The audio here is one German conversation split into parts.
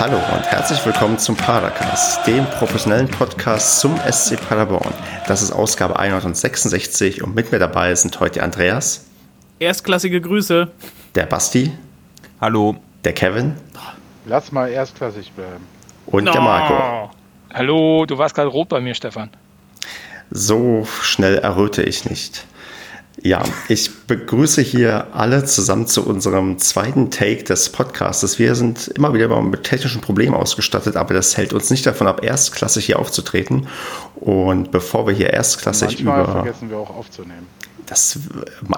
Hallo und herzlich willkommen zum Padercast, dem professionellen Podcast zum SC Paderborn. Das ist Ausgabe 166 und mit mir dabei sind heute Andreas. Erstklassige Grüße. Der Basti. Hallo. Der Kevin. Lass mal erstklassig bleiben. Und no. der Marco. Hallo, du warst gerade rot bei mir, Stefan. So schnell erröte ich nicht. Ja, ich begrüße hier alle zusammen zu unserem zweiten Take des Podcasts. Wir sind immer wieder mit technischen Problemen ausgestattet, aber das hält uns nicht davon ab, erstklassig hier aufzutreten. Und bevor wir hier erstklassig Manchmal über. vergessen wir auch aufzunehmen. Das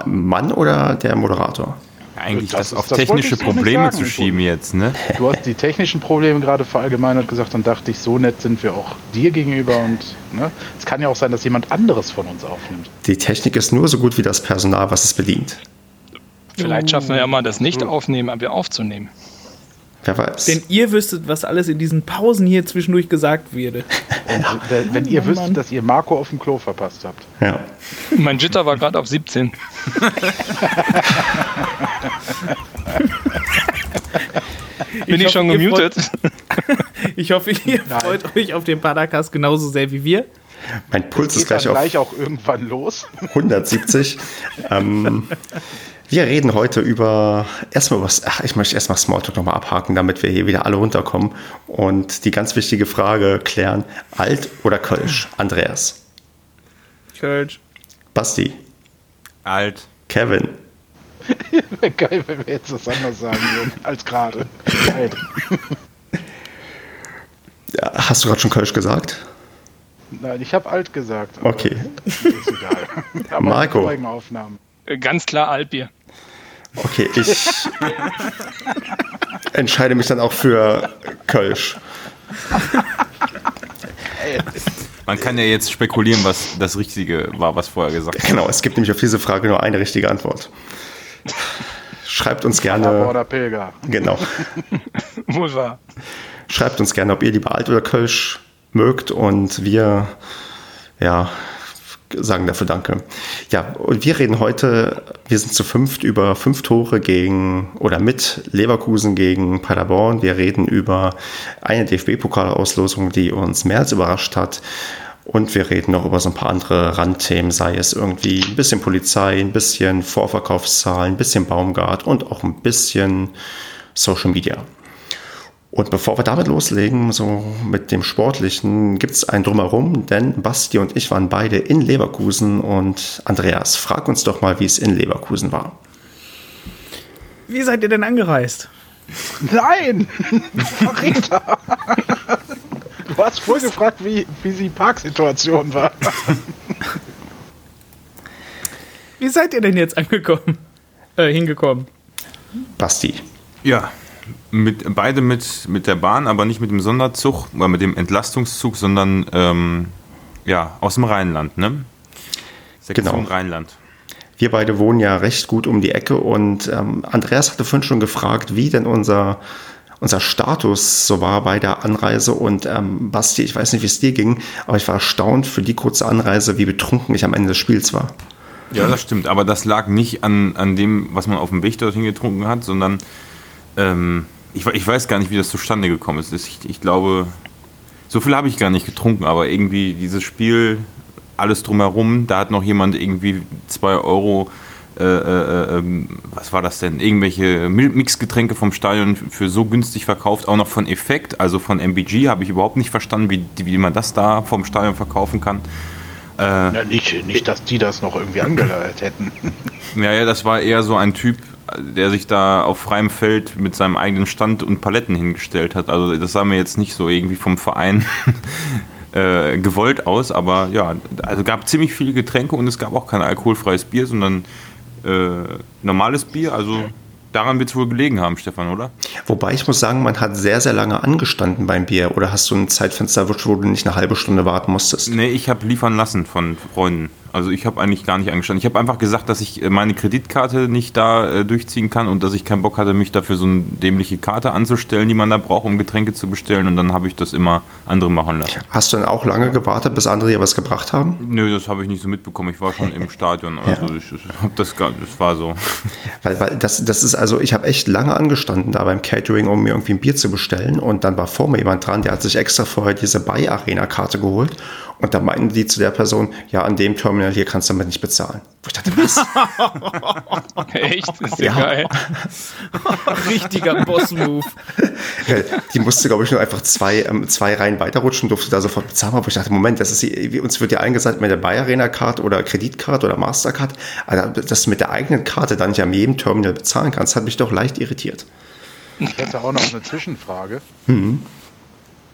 Mann oder der Moderator? Eigentlich das, das auf das technische Probleme zu schieben jetzt, ne? Du hast die technischen Probleme gerade verallgemeinert gesagt und dachte ich, so nett sind wir auch dir gegenüber und ne? es kann ja auch sein, dass jemand anderes von uns aufnimmt. Die Technik ist nur so gut wie das Personal, was es bedient. Vielleicht schaffen wir ja mal das nicht aufnehmen, aber aufzunehmen. Wer weiß. Wenn ihr wüsstet, was alles in diesen Pausen hier zwischendurch gesagt würde. wenn, wenn ihr wüsstet, dass ihr Marco auf dem Klo verpasst habt. Ja. Mein Jitter war gerade auf 17. Bin ich, ich schon gemutet? ich hoffe, ihr Nein. freut euch auf den Padercast genauso sehr wie wir. Mein Puls ist gleich, auf gleich auch irgendwann los. 170. ähm, wir reden heute über erstmal was. Ach, ich möchte erstmal Smalltalk nochmal abhaken, damit wir hier wieder alle runterkommen und die ganz wichtige Frage klären: Alt oder Kölsch? Andreas. Kölsch. Basti. Alt. Kevin. Wäre geil, wenn wir jetzt was anderes sagen würden als gerade. Alt. Ja, hast du gerade schon Kölsch gesagt? Nein, ich habe alt gesagt. Okay. Ist egal. Aber Marco. Aufnahmen. Ganz klar Altbier. Okay, ich entscheide mich dann auch für Kölsch. Man kann ja jetzt spekulieren, was das Richtige war, was vorher gesagt wurde. Genau, es gibt nämlich auf diese Frage nur eine richtige Antwort. Schreibt uns gerne. Oder Pilger. Genau. Wohl wahr. Schreibt uns gerne, ob ihr lieber Alt oder Kölsch mögt und wir ja, sagen dafür Danke. Ja, und wir reden heute, wir sind zu fünft über fünf Tore gegen oder mit Leverkusen gegen Paderborn. Wir reden über eine DFB-Pokalauslosung, die uns mehr als überrascht hat. Und wir reden noch über so ein paar andere Randthemen, sei es irgendwie ein bisschen Polizei, ein bisschen Vorverkaufszahlen, ein bisschen Baumgart und auch ein bisschen Social Media. Und bevor wir damit loslegen, so mit dem Sportlichen, gibt es ein Drumherum, denn Basti und ich waren beide in Leverkusen und Andreas, frag uns doch mal, wie es in Leverkusen war. Wie seid ihr denn angereist? Nein! Verräter! Du hast wohl gefragt, wie, wie die Parksituation war. Wie seid ihr denn jetzt angekommen? Äh, hingekommen? Basti. Ja, mit, beide mit, mit der Bahn, aber nicht mit dem Sonderzug oder mit dem Entlastungszug, sondern ähm, ja, aus dem Rheinland, ne? Sektion genau. Rheinland. Wir beide wohnen ja recht gut um die Ecke und ähm, Andreas hatte vorhin schon gefragt, wie denn unser, unser Status so war bei der Anreise und ähm, Basti, ich weiß nicht, wie es dir ging, aber ich war erstaunt für die kurze Anreise, wie betrunken ich am Ende des Spiels war. Ja, das stimmt, aber das lag nicht an, an dem, was man auf dem Weg dorthin getrunken hat, sondern ähm, ich, ich, weiß gar nicht, wie das zustande gekommen ist. Ich, ich glaube, so viel habe ich gar nicht getrunken, aber irgendwie dieses Spiel, alles drumherum, da hat noch jemand irgendwie zwei Euro, äh, äh, äh, was war das denn? Irgendwelche Mixgetränke vom Stadion für so günstig verkauft, auch noch von Effekt, also von MBG, habe ich überhaupt nicht verstanden, wie, wie man das da vom Stadion verkaufen kann. Äh, ja, nicht, nicht, dass die das noch irgendwie angeleiert hätten. Ja, ja, das war eher so ein Typ, der sich da auf freiem Feld mit seinem eigenen Stand und Paletten hingestellt hat. Also das sah mir jetzt nicht so irgendwie vom Verein äh, gewollt aus, aber ja, also gab ziemlich viele Getränke und es gab auch kein alkoholfreies Bier, sondern äh, normales Bier. Also daran wird es wohl gelegen haben, Stefan, oder? Wobei ich muss sagen, man hat sehr, sehr lange angestanden beim Bier. Oder hast du ein Zeitfenster, wo du nicht eine halbe Stunde warten musstest? Nee, ich habe liefern lassen von Freunden. Also ich habe eigentlich gar nicht angestanden. Ich habe einfach gesagt, dass ich äh, meine Kreditkarte nicht da äh, durchziehen kann und dass ich keinen Bock hatte, mich dafür so eine dämliche Karte anzustellen, die man da braucht, um Getränke zu bestellen. Und dann habe ich das immer andere machen lassen. Hast du dann auch lange gewartet, bis andere dir was gebracht haben? Nö, das habe ich nicht so mitbekommen. Ich war schon im Stadion. Also ja. ich, ich das, gar, das war so. Weil, weil das, das ist also, ich habe echt lange angestanden da beim Catering, um mir irgendwie ein Bier zu bestellen. Und dann war vor mir jemand dran, der hat sich extra vorher diese Buy-Arena-Karte geholt und da meinten die zu der Person, ja, an dem Terminal hier kannst du damit nicht bezahlen. Wo ich dachte, was? Echt? ist ja, ja. geil. Richtiger Boss-Move. Die musste, glaube ich, nur einfach zwei, ähm, zwei Reihen weiterrutschen, durfte da sofort bezahlen. Aber ich dachte, Moment, das ist, uns wird ja eingesagt mit der Buy Arena Card oder Kreditkarte oder Mastercard. Also, dass du mit der eigenen Karte dann nicht an jedem Terminal bezahlen kannst, hat mich doch leicht irritiert. Ich hätte auch noch eine Zwischenfrage. Mhm.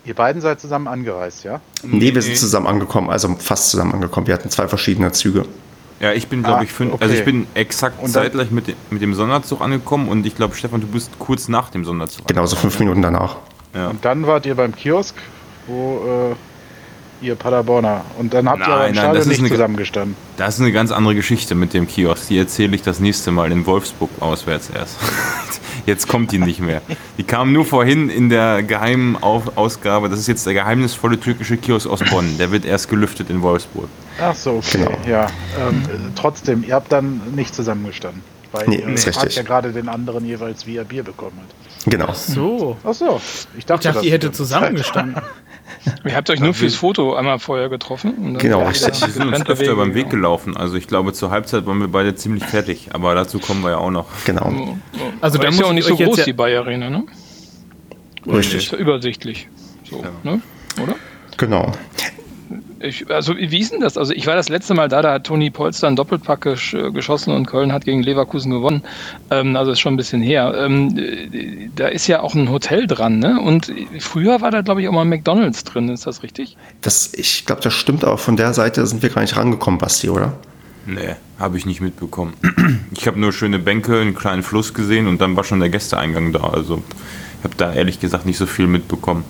Ihr beiden seid zusammen angereist, ja? Nee, wir sind zusammen angekommen, also fast zusammen angekommen. Wir hatten zwei verschiedene Züge. Ja, ich bin, glaube ah, ich, fünf, okay. also ich bin exakt dann, zeitgleich mit, mit dem Sonderzug angekommen und ich glaube, Stefan, du bist kurz nach dem Sonderzug. Genau, so fünf Minuten danach. Ja. Und dann wart ihr beim Kiosk, wo äh, ihr Paderborner. Und dann habt nein, ihr aber im nein, Stadion nicht eine, zusammengestanden. Das ist eine ganz andere Geschichte mit dem Kiosk. Die erzähle ich das nächste Mal in Wolfsburg auswärts erst. Jetzt kommt die nicht mehr. Die kam nur vorhin in der geheimen Auf Ausgabe. Das ist jetzt der geheimnisvolle türkische Kiosk aus Bonn. Der wird erst gelüftet in Wolfsburg. Ach so, okay. Genau. Ja. Ähm, trotzdem, ihr habt dann nicht zusammengestanden. Weil nee, ihr habt ja gerade den anderen jeweils via Bier bekommen hat. Genau. Ach so. Ach so. Ich dachte, ich dachte ihr hättet zusammengestanden. Ihr habt euch nur fürs Foto einmal vorher getroffen. Genau, richtig. Wir sind uns öfter beim Weg gelaufen. Also ich glaube, zur Halbzeit waren wir beide ziemlich fertig. Aber dazu kommen wir ja auch noch. Genau. Also da ist ja auch nicht so groß, die Bayer Arena, ne? Richtig. Ist ja übersichtlich. So, ja. ne? Oder? Genau. Ich, also wie ist denn das? Also ich war das letzte Mal da, da hat Toni Polster einen Doppelpack gesch geschossen und Köln hat gegen Leverkusen gewonnen. Ähm, also ist schon ein bisschen her. Ähm, da ist ja auch ein Hotel dran, ne? Und früher war da, glaube ich, auch mal ein McDonalds drin, ist das richtig? Das, ich glaube, das stimmt, aber von der Seite sind wir gar nicht rangekommen, Basti, oder? Nee, habe ich nicht mitbekommen. Ich habe nur schöne Bänke, einen kleinen Fluss gesehen und dann war schon der Gästeeingang da. Also ich habe da ehrlich gesagt nicht so viel mitbekommen.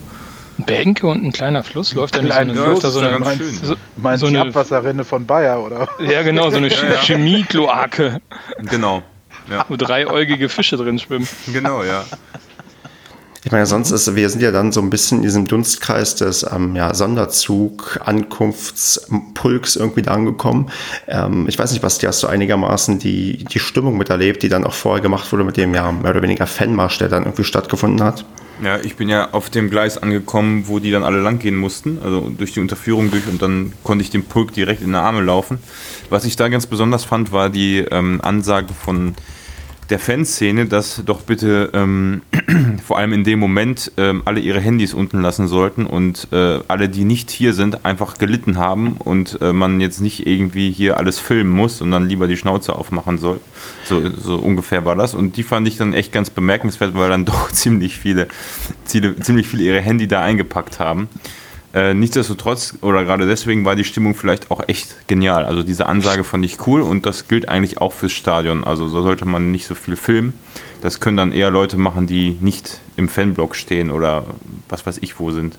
Bänke und ein kleiner Fluss läuft da nicht so eine, da so eine, meinst, so, meinst so eine Abwasserrinne von Bayer, oder? Ja, genau, so eine ja, ja. Chemiekloake. Genau. Ja. Wo dreiäugige Fische drin schwimmen. Genau, ja. Ich meine, sonst ist, wir sind ja dann so ein bisschen in diesem Dunstkreis des ähm, ja, Sonderzug, Ankunftspulks irgendwie da angekommen. Ähm, ich weiß nicht, Basti, hast du einigermaßen die, die Stimmung miterlebt, die dann auch vorher gemacht wurde mit dem ja mehr oder weniger Fanmarsch, der dann irgendwie stattgefunden hat? Ja, ich bin ja auf dem Gleis angekommen, wo die dann alle langgehen mussten, also durch die Unterführung durch und dann konnte ich dem Pulk direkt in die Arme laufen. Was ich da ganz besonders fand, war die ähm, Ansage von der Fanszene, dass doch bitte ähm, vor allem in dem Moment ähm, alle ihre Handys unten lassen sollten und äh, alle, die nicht hier sind, einfach gelitten haben und äh, man jetzt nicht irgendwie hier alles filmen muss und dann lieber die Schnauze aufmachen soll. So, so ungefähr war das. Und die fand ich dann echt ganz bemerkenswert, weil dann doch ziemlich viele, ziemlich viele ihre Handy da eingepackt haben. Äh, nichtsdestotrotz, oder gerade deswegen war die Stimmung vielleicht auch echt genial. Also diese Ansage fand ich cool und das gilt eigentlich auch fürs Stadion. Also so sollte man nicht so viel filmen. Das können dann eher Leute machen, die nicht im Fanblog stehen oder was weiß ich wo sind.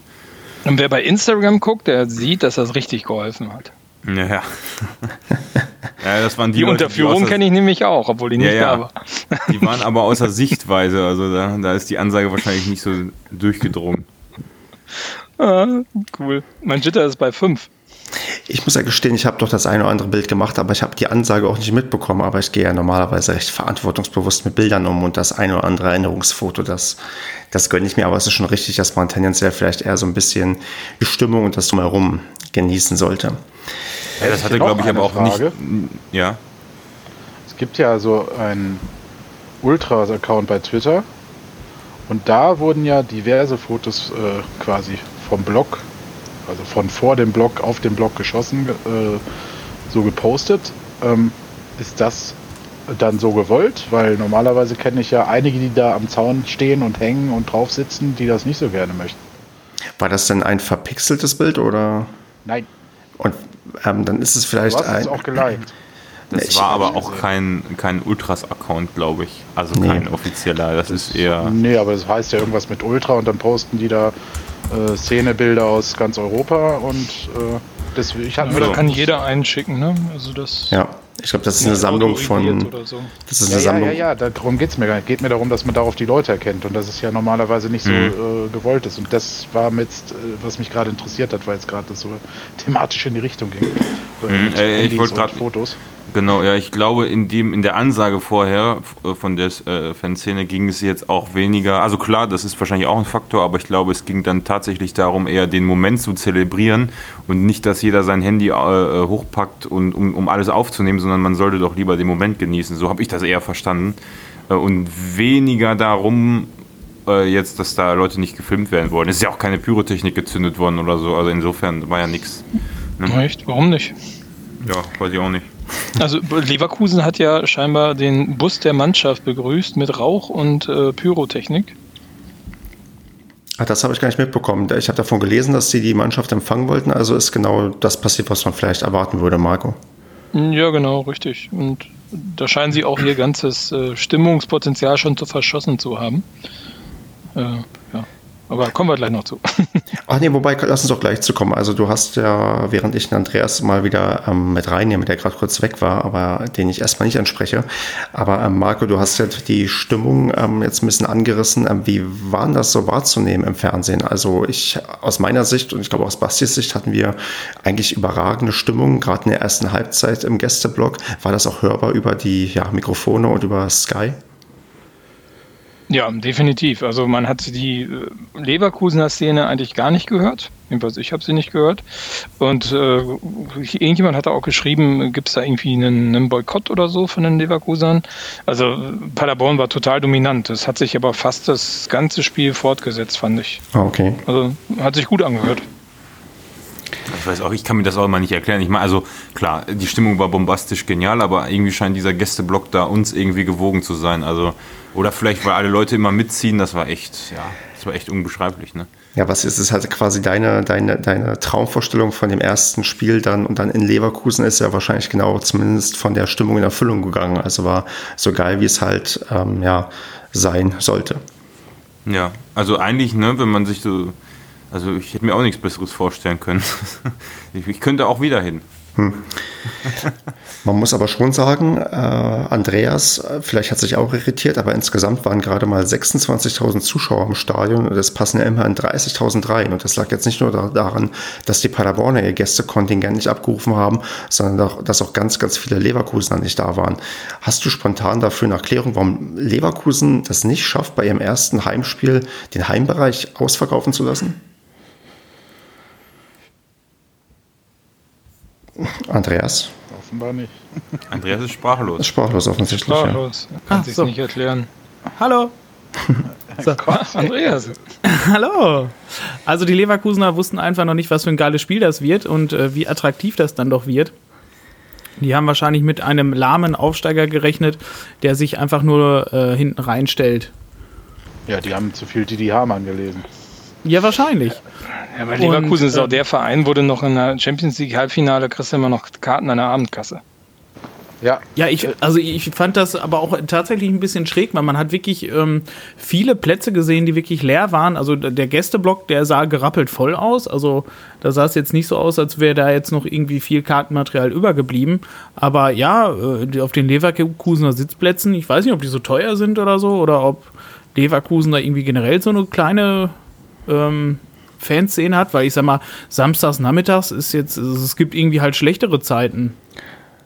Und wer bei Instagram guckt, der sieht, dass das richtig geholfen hat. Ja, ja. ja das waren die, die Unterführung kenne ich nämlich auch, obwohl die nicht ja. da war. Die waren aber außer Sichtweise, also da, da ist die Ansage wahrscheinlich nicht so durchgedrungen. Ah, cool. Mein Jitter ist bei 5. Ich muss ja gestehen, ich habe doch das eine oder andere Bild gemacht, aber ich habe die Ansage auch nicht mitbekommen. Aber ich gehe ja normalerweise recht verantwortungsbewusst mit Bildern um und das eine oder andere Erinnerungsfoto, das, das gönne ich mir. Aber es ist schon richtig, dass man tendenziell vielleicht eher so ein bisschen die Stimmung und das Drumherum genießen sollte. Ja, das hatte, glaube ich, aber auch Frage. nicht. Ja. Es gibt ja so einen Ultras-Account bei Twitter. Und da wurden ja diverse Fotos äh, quasi vom Blog, also von vor dem Blog auf dem Blog geschossen, äh, so gepostet. Ähm, ist das dann so gewollt? Weil normalerweise kenne ich ja einige, die da am Zaun stehen und hängen und drauf sitzen, die das nicht so gerne möchten. War das denn ein verpixeltes Bild oder? Nein. Und ähm, dann ist es vielleicht du hast ein. Es auch geliked. Das nee, war aber auch kein, kein Ultras-Account, glaube ich. Also nee. kein offizieller. Das, das, ist eher. Nee, aber das heißt ja irgendwas mit Ultra und dann posten die da äh, Szenebilder aus ganz Europa und. Äh, Das, ich hab, Ja, da kann jeder einen schicken, ne? Also das Ja, ich glaube, das ist eine Sammlung von. so. Das ist ja, eine ja, Sammlung. ja, ja, darum geht es mir gar nicht. geht mir darum, dass man darauf die Leute erkennt und dass es ja normalerweise nicht so Mhm. äh, gewollt ist. Und das war mit, äh, was mich gerade interessiert hat, weil es gerade so thematisch in die Richtung ging. Mhm, äh, ich wollte grad- Fotos. Genau, ja, ich glaube, in, dem, in der Ansage vorher äh, von der äh, Fanszene ging es jetzt auch weniger, also klar, das ist wahrscheinlich auch ein Faktor, aber ich glaube, es ging dann tatsächlich darum, eher den Moment zu zelebrieren und nicht, dass jeder sein Handy äh, äh, hochpackt, und, um, um alles aufzunehmen, sondern man sollte doch lieber den Moment genießen. So habe ich das eher verstanden. Und weniger darum, äh, jetzt, dass da Leute nicht gefilmt werden wollen. Es ist ja auch keine Pyrotechnik gezündet worden oder so, also insofern war ja nichts. Echt? Warum nicht? Ja, weiß ich auch nicht. Also Leverkusen hat ja scheinbar den Bus der Mannschaft begrüßt mit Rauch und äh, Pyrotechnik. Ah, das habe ich gar nicht mitbekommen. Ich habe davon gelesen, dass sie die Mannschaft empfangen wollten. Also ist genau das passiert, was man vielleicht erwarten würde, Marco. Ja, genau, richtig. Und da scheinen sie auch ihr ganzes äh, Stimmungspotenzial schon zu verschossen zu haben. Äh, ja. Aber kommen wir gleich noch zu. Ach nee, wobei, lass uns doch gleich zu kommen. Also du hast ja, während ich den Andreas mal wieder ähm, mit reinnehme, der gerade kurz weg war, aber den ich erstmal nicht anspreche. Aber ähm, Marco, du hast ja die Stimmung ähm, jetzt ein bisschen angerissen. Ähm, wie war denn das so wahrzunehmen im Fernsehen? Also ich, aus meiner Sicht und ich glaube aus Bastis Sicht hatten wir eigentlich überragende Stimmung, gerade in der ersten Halbzeit im Gästeblock. War das auch hörbar über die ja, Mikrofone und über Sky? Ja, definitiv. Also man hat die äh, Leverkusener Szene eigentlich gar nicht gehört. Jedenfalls ich habe sie nicht gehört. Und äh, irgendjemand hat auch geschrieben, gibt es da irgendwie einen, einen Boykott oder so von den Leverkusern? Also äh, Paderborn war total dominant. Das hat sich aber fast das ganze Spiel fortgesetzt, fand ich. Ah, okay. Also hat sich gut angehört. Ich weiß auch, ich kann mir das auch mal nicht erklären. Ich meine, also klar, die Stimmung war bombastisch genial, aber irgendwie scheint dieser Gästeblock da uns irgendwie gewogen zu sein. Also, oder vielleicht, weil alle Leute immer mitziehen, das war echt, ja, das war echt unbeschreiblich, ne? Ja, was ist es halt quasi deine, deine, deine Traumvorstellung von dem ersten Spiel dann und dann in Leverkusen ist ja wahrscheinlich genau zumindest von der Stimmung in Erfüllung gegangen. Also war so geil, wie es halt ähm, ja, sein sollte. Ja, also eigentlich, ne, wenn man sich so, also ich hätte mir auch nichts Besseres vorstellen können. ich, ich könnte auch wieder hin. Man muss aber schon sagen, äh, Andreas, vielleicht hat sich auch irritiert, aber insgesamt waren gerade mal 26.000 Zuschauer im Stadion und es passen ja immerhin 30.000 rein. Und das lag jetzt nicht nur da, daran, dass die Paderborner ihr Gästekontingent nicht abgerufen haben, sondern auch, dass auch ganz, ganz viele Leverkusener nicht da waren. Hast du spontan dafür eine Erklärung, warum Leverkusen das nicht schafft, bei ihrem ersten Heimspiel den Heimbereich ausverkaufen zu lassen? Andreas? Offenbar nicht. Andreas ist sprachlos. Sprachlos offensichtlich. Ja. Sprachlos. Kann Ach sich's so. nicht erklären. Hallo. So. Ach, Andreas. Hallo. Also die Leverkusener wussten einfach noch nicht, was für ein geiles Spiel das wird und äh, wie attraktiv das dann doch wird. Die haben wahrscheinlich mit einem lahmen Aufsteiger gerechnet, der sich einfach nur äh, hinten reinstellt. Ja, die haben zu viel Didi Hamann gelesen. Ja, wahrscheinlich. Ja, weil Und, Leverkusen ist auch ähm, der Verein, wurde noch in der Champions League Halbfinale kriegst du immer noch Karten an der Abendkasse. Ja, Ja, ich, also ich fand das aber auch tatsächlich ein bisschen schräg, weil man hat wirklich ähm, viele Plätze gesehen, die wirklich leer waren. Also der Gästeblock, der sah gerappelt voll aus. Also da sah es jetzt nicht so aus, als wäre da jetzt noch irgendwie viel Kartenmaterial übergeblieben. Aber ja, äh, auf den Leverkusener Sitzplätzen, ich weiß nicht, ob die so teuer sind oder so, oder ob Leverkusen da irgendwie generell so eine kleine ähm, Fanszene hat, weil ich sag mal, samstags nachmittags ist jetzt, also es gibt irgendwie halt schlechtere Zeiten.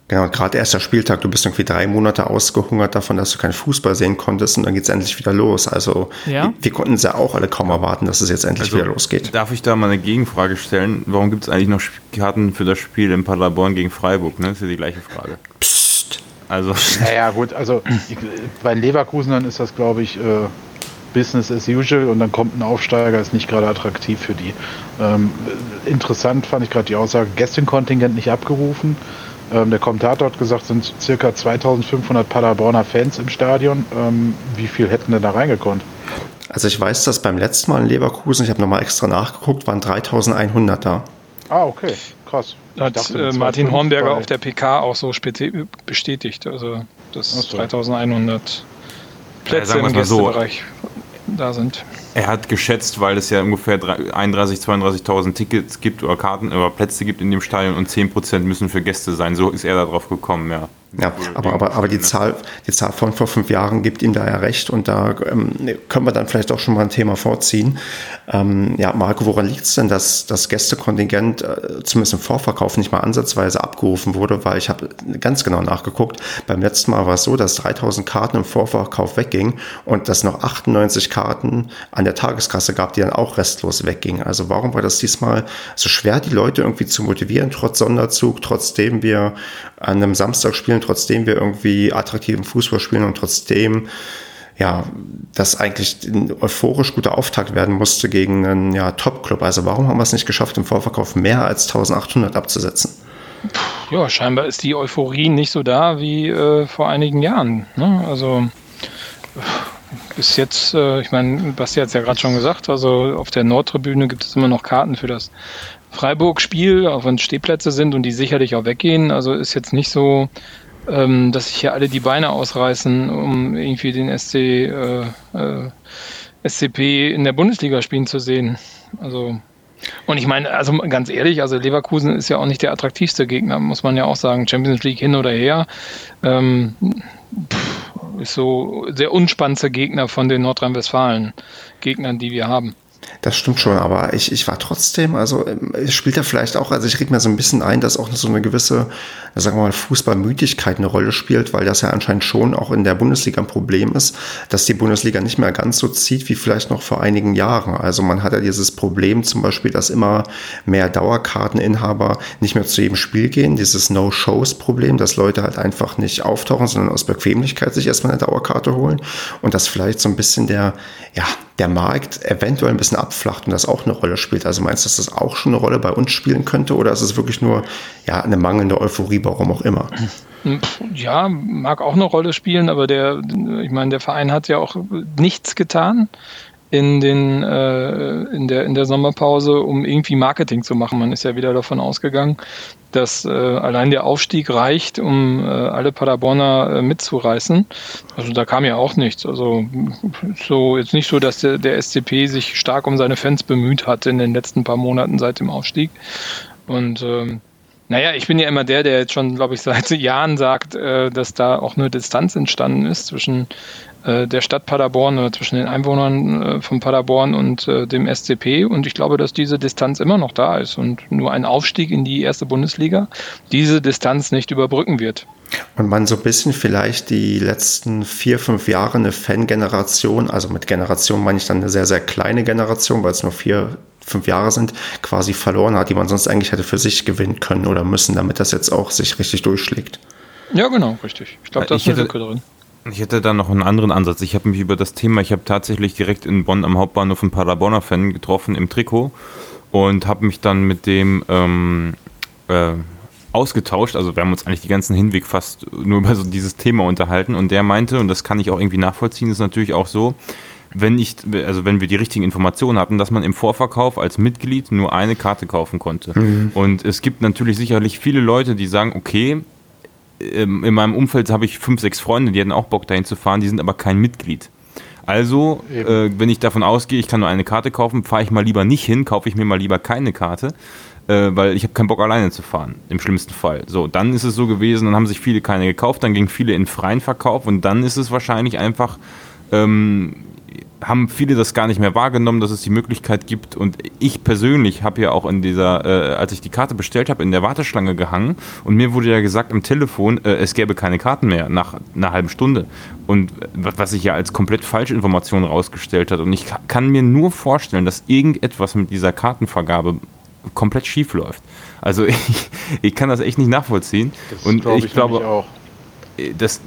Genau, gerade erster Spieltag, du bist irgendwie drei Monate ausgehungert davon, dass du keinen Fußball sehen konntest und dann geht's endlich wieder los. Also Ja. wir, wir konnten es ja auch alle kaum erwarten, dass es jetzt endlich Also, wieder losgeht. Darf ich da mal eine Gegenfrage stellen? Warum gibt es eigentlich noch Karten für das Spiel in Paderborn gegen Freiburg? Ne? Das ist ja die gleiche Frage. Psst. Also, naja, gut, also ich, bei den Leverkusenern ist das, glaube ich, äh, Business as usual und dann kommt ein Aufsteiger, ist nicht gerade attraktiv für die. Ähm, interessant fand ich gerade die Aussage, Gästenkontingent nicht abgerufen. Ähm, der Kommentator hat gesagt, sind circa 2500 Paderborner Fans im Stadion. Ähm, wie viel hätten denn da reingekonnt? Also ich weiß, dass beim letzten Mal in Leverkusen, ich habe nochmal extra nachgeguckt, waren 3100 da. Ah, okay, krass. Hat dachte, äh, Martin Hornberger bei- auf der PK auch so spezi- bestätigt. Also das so. 3100 Plätze sagen im mal so. Gästebereich. Er hat geschätzt, weil es ja ungefähr 31.000, 32.000 Tickets gibt oder Karten oder Plätze gibt in dem Stadion und 10% müssen für Gäste sein. So ist er darauf gekommen, ja. Ja, aber, aber, aber die, Zahl, die Zahl von vor fünf Jahren gibt ihm da ja recht und da ähm, können wir dann vielleicht auch schon mal ein Thema vorziehen. Ähm, ja, Marco, woran liegt es denn, dass das Gästekontingent äh, zumindest im Vorverkauf nicht mal ansatzweise abgerufen wurde? Weil ich habe ganz genau nachgeguckt. Beim letzten Mal war es so, dass 3000 Karten im Vorverkauf weggingen und dass noch 98 Karten an der Tageskasse gab, die dann auch restlos weggingen. Also warum war das diesmal so schwer, die Leute irgendwie zu motivieren, trotz Sonderzug, trotzdem wir an einem Samstag spielen, trotzdem wir irgendwie attraktiven Fußball spielen und trotzdem ja, das eigentlich ein euphorisch guter Auftakt werden musste gegen einen ja, Top-Club. Also warum haben wir es nicht geschafft, im Vorverkauf mehr als 1800 abzusetzen? Ja, scheinbar ist die Euphorie nicht so da wie äh, vor einigen Jahren. Ne? Also bis jetzt, äh, ich meine, Basti hat es ja gerade schon gesagt, also auf der Nordtribüne gibt es immer noch Karten für das Freiburg-Spiel, auch wenn es Stehplätze sind und die sicherlich auch weggehen. Also ist jetzt nicht so, ähm, dass sich hier alle die Beine ausreißen, um irgendwie den SC, äh, äh, SCP in der Bundesliga spielen zu sehen. Also und ich meine, also ganz ehrlich, also Leverkusen ist ja auch nicht der attraktivste Gegner, muss man ja auch sagen. Champions League hin oder her. Ähm, ist so der unspannendste Gegner von den Nordrhein-Westfalen-Gegnern, die wir haben. Das stimmt schon, aber ich, ich war trotzdem, also es spielt ja vielleicht auch, also ich rede mir so ein bisschen ein, dass auch so eine gewisse, sagen wir mal, Fußballmüdigkeit eine Rolle spielt, weil das ja anscheinend schon auch in der Bundesliga ein Problem ist, dass die Bundesliga nicht mehr ganz so zieht wie vielleicht noch vor einigen Jahren. Also man hat ja dieses Problem zum Beispiel, dass immer mehr Dauerkarteninhaber nicht mehr zu jedem Spiel gehen, dieses No-Shows-Problem, dass Leute halt einfach nicht auftauchen, sondern aus Bequemlichkeit sich erstmal eine Dauerkarte holen und dass vielleicht so ein bisschen der, ja, der Markt eventuell ein bisschen abflacht und das auch eine Rolle spielt. Also meinst du, dass das auch schon eine Rolle bei uns spielen könnte oder ist es wirklich nur ja, eine mangelnde Euphorie, warum auch immer? Ja, mag auch eine Rolle spielen, aber der, ich meine, der Verein hat ja auch nichts getan in, den, äh, in, der, in der Sommerpause, um irgendwie Marketing zu machen. Man ist ja wieder davon ausgegangen, dass äh, allein der Aufstieg reicht, um äh, alle Paderborner äh, mitzureißen. Also da kam ja auch nichts. Also so jetzt nicht so, dass der, der SCP sich stark um seine Fans bemüht hat in den letzten paar Monaten seit dem Aufstieg. Und ähm, naja, ich bin ja immer der, der jetzt schon, glaube ich, seit Jahren sagt, äh, dass da auch eine Distanz entstanden ist zwischen der Stadt Paderborn oder zwischen den Einwohnern äh, von Paderborn und äh, dem SCP. Und ich glaube, dass diese Distanz immer noch da ist und nur ein Aufstieg in die erste Bundesliga diese Distanz nicht überbrücken wird. Und man so ein bisschen vielleicht die letzten vier, fünf Jahre eine Fan-Generation, also mit Generation meine ich dann eine sehr, sehr kleine Generation, weil es nur vier, fünf Jahre sind, quasi verloren hat, die man sonst eigentlich hätte für sich gewinnen können oder müssen, damit das jetzt auch sich richtig durchschlägt. Ja, genau, richtig. Ich glaube, da ist eine Lücke drin. Ich hätte da noch einen anderen Ansatz. Ich habe mich über das Thema, ich habe tatsächlich direkt in Bonn am Hauptbahnhof einen Paderborner Fan getroffen im Trikot und habe mich dann mit dem ähm, äh, ausgetauscht. Also wir haben uns eigentlich die ganzen Hinweg fast nur über so dieses Thema unterhalten und der meinte, und das kann ich auch irgendwie nachvollziehen, ist natürlich auch so, wenn ich, also wenn wir die richtigen Informationen hatten, dass man im Vorverkauf als Mitglied nur eine Karte kaufen konnte. Mhm. Und es gibt natürlich sicherlich viele Leute, die sagen, okay, in meinem Umfeld habe ich fünf, sechs Freunde, die hatten auch Bock dahin zu fahren, die sind aber kein Mitglied. Also, äh, wenn ich davon ausgehe, ich kann nur eine Karte kaufen, fahre ich mal lieber nicht hin, kaufe ich mir mal lieber keine Karte, äh, weil ich habe keinen Bock alleine zu fahren, im schlimmsten Fall. So, dann ist es so gewesen, dann haben sich viele keine gekauft, dann gingen viele in freien Verkauf und dann ist es wahrscheinlich einfach ähm, haben viele das gar nicht mehr wahrgenommen, dass es die Möglichkeit gibt. Und ich persönlich habe ja auch in dieser, äh, als ich die Karte bestellt habe, in der Warteschlange gehangen. Und mir wurde ja gesagt am Telefon, äh, es gäbe keine Karten mehr nach einer halben Stunde. Und was sich ja als komplett falsche Information rausgestellt hat. Und ich kann mir nur vorstellen, dass irgendetwas mit dieser Kartenvergabe komplett schief läuft. Also ich, ich kann das echt nicht nachvollziehen. Das und glaub ich, ich glaube auch das,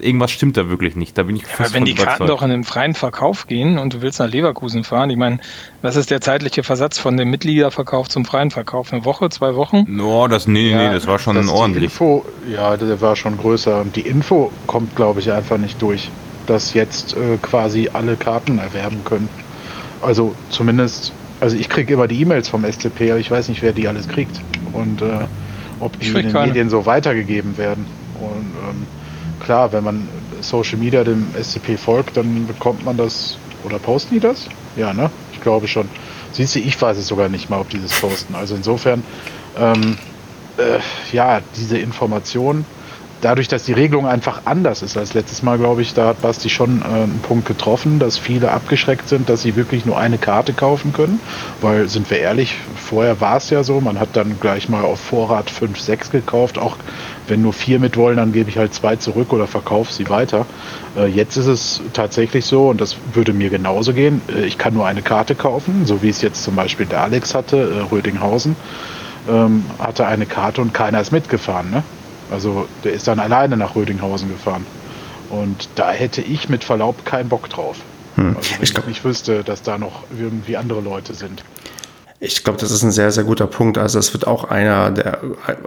irgendwas stimmt da wirklich nicht. Da bin ich fest ja, Wenn die überzeugt. Karten doch in den freien Verkauf gehen und du willst nach Leverkusen fahren, ich meine, was ist der zeitliche Versatz von dem Mitgliederverkauf zum freien Verkauf? Eine Woche, zwei Wochen? No, das, nee, ja, nee, das war schon das ordentlich. Info, ja, der war schon größer. Und die Info kommt, glaube ich, einfach nicht durch, dass jetzt äh, quasi alle Karten erwerben können. Also zumindest, also ich kriege immer die E-Mails vom SCP, aber ich weiß nicht, wer die alles kriegt. Und äh, ob die in den keine. Medien so weitergegeben werden. Und ähm, klar, wenn man Social Media dem SCP folgt, dann bekommt man das Oder posten die das? Ja, ne? Ich glaube schon. Siehst du, ich weiß es sogar nicht mal, ob die das posten. Also insofern, ähm, äh, ja, diese Information, dadurch, dass die Regelung einfach anders ist als letztes Mal, glaube ich, da hat Basti schon äh, einen Punkt getroffen, dass viele abgeschreckt sind, dass sie wirklich nur eine Karte kaufen können. Weil, sind wir ehrlich, vorher war es ja so, man hat dann gleich mal auf Vorrat 5, 6 gekauft. Auch wenn nur vier mit wollen, dann gebe ich halt zwei zurück oder verkaufe sie weiter. Äh, jetzt ist es tatsächlich so, und das würde mir genauso gehen, äh, ich kann nur eine Karte kaufen, so wie es jetzt zum Beispiel der Alex hatte, äh, Rödinghausen. Ähm, hatte eine Karte und keiner ist mitgefahren. Ne? Also der ist dann alleine nach Rödinghausen gefahren. Und da hätte ich mit Verlaub keinen Bock drauf. Hm. Also wenn ich, glaub, ich nicht wüsste, dass da noch irgendwie andere Leute sind. Ich glaube, das ist ein sehr, sehr guter Punkt. Also es wird auch einer, der,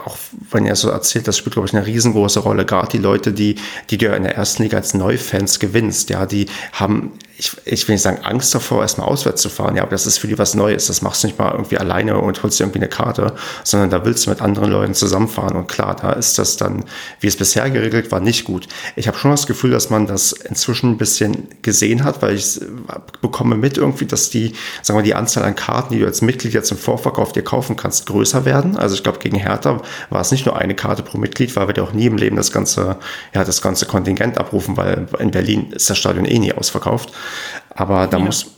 auch wenn er so erzählt, das spielt, glaube ich, eine riesengroße Rolle. Gerade die Leute, die, die du in der ersten Liga als Neufans gewinnst, ja, die haben ich, ich will nicht sagen Angst davor, erstmal auswärts zu fahren, ja, aber das ist für die was Neues. Das machst du nicht mal irgendwie alleine und holst dir irgendwie eine Karte, sondern da willst du mit anderen Leuten zusammenfahren. Und klar, da ist das dann, wie es bisher geregelt war, nicht gut. Ich habe schon das Gefühl, dass man das inzwischen ein bisschen gesehen hat, weil ich bekomme mit irgendwie, dass die, sagen wir, die Anzahl an Karten, die du als Mitglied jetzt im Vorverkauf dir kaufen kannst, größer werden. Also ich glaube, gegen Hertha war es nicht nur eine Karte pro Mitglied, weil wir ja auch nie im Leben das ganze, ja, das ganze Kontingent abrufen, weil in Berlin ist das Stadion eh nie ausverkauft. Aber da ja. muss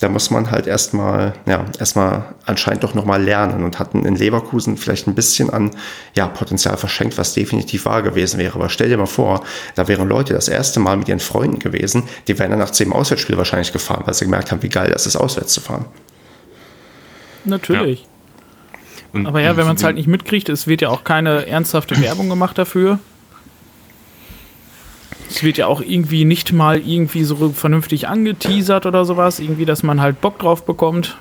da muss man halt erstmal, ja, erstmal anscheinend doch nochmal lernen und hatten in Leverkusen vielleicht ein bisschen an, ja, Potenzial verschenkt, was definitiv wahr gewesen wäre. Aber stell dir mal vor, da wären Leute das erste Mal mit ihren Freunden gewesen, die wären dann nach zehn Auswärtsspielen wahrscheinlich gefahren, weil sie gemerkt haben, wie geil das ist, auswärts zu fahren. Natürlich. Ja. Aber ja, wenn man es halt nicht mitkriegt, es wird ja auch keine ernsthafte Werbung gemacht dafür. Es wird ja auch irgendwie nicht mal irgendwie so vernünftig angeteasert oder sowas. Irgendwie, dass man halt Bock drauf bekommt.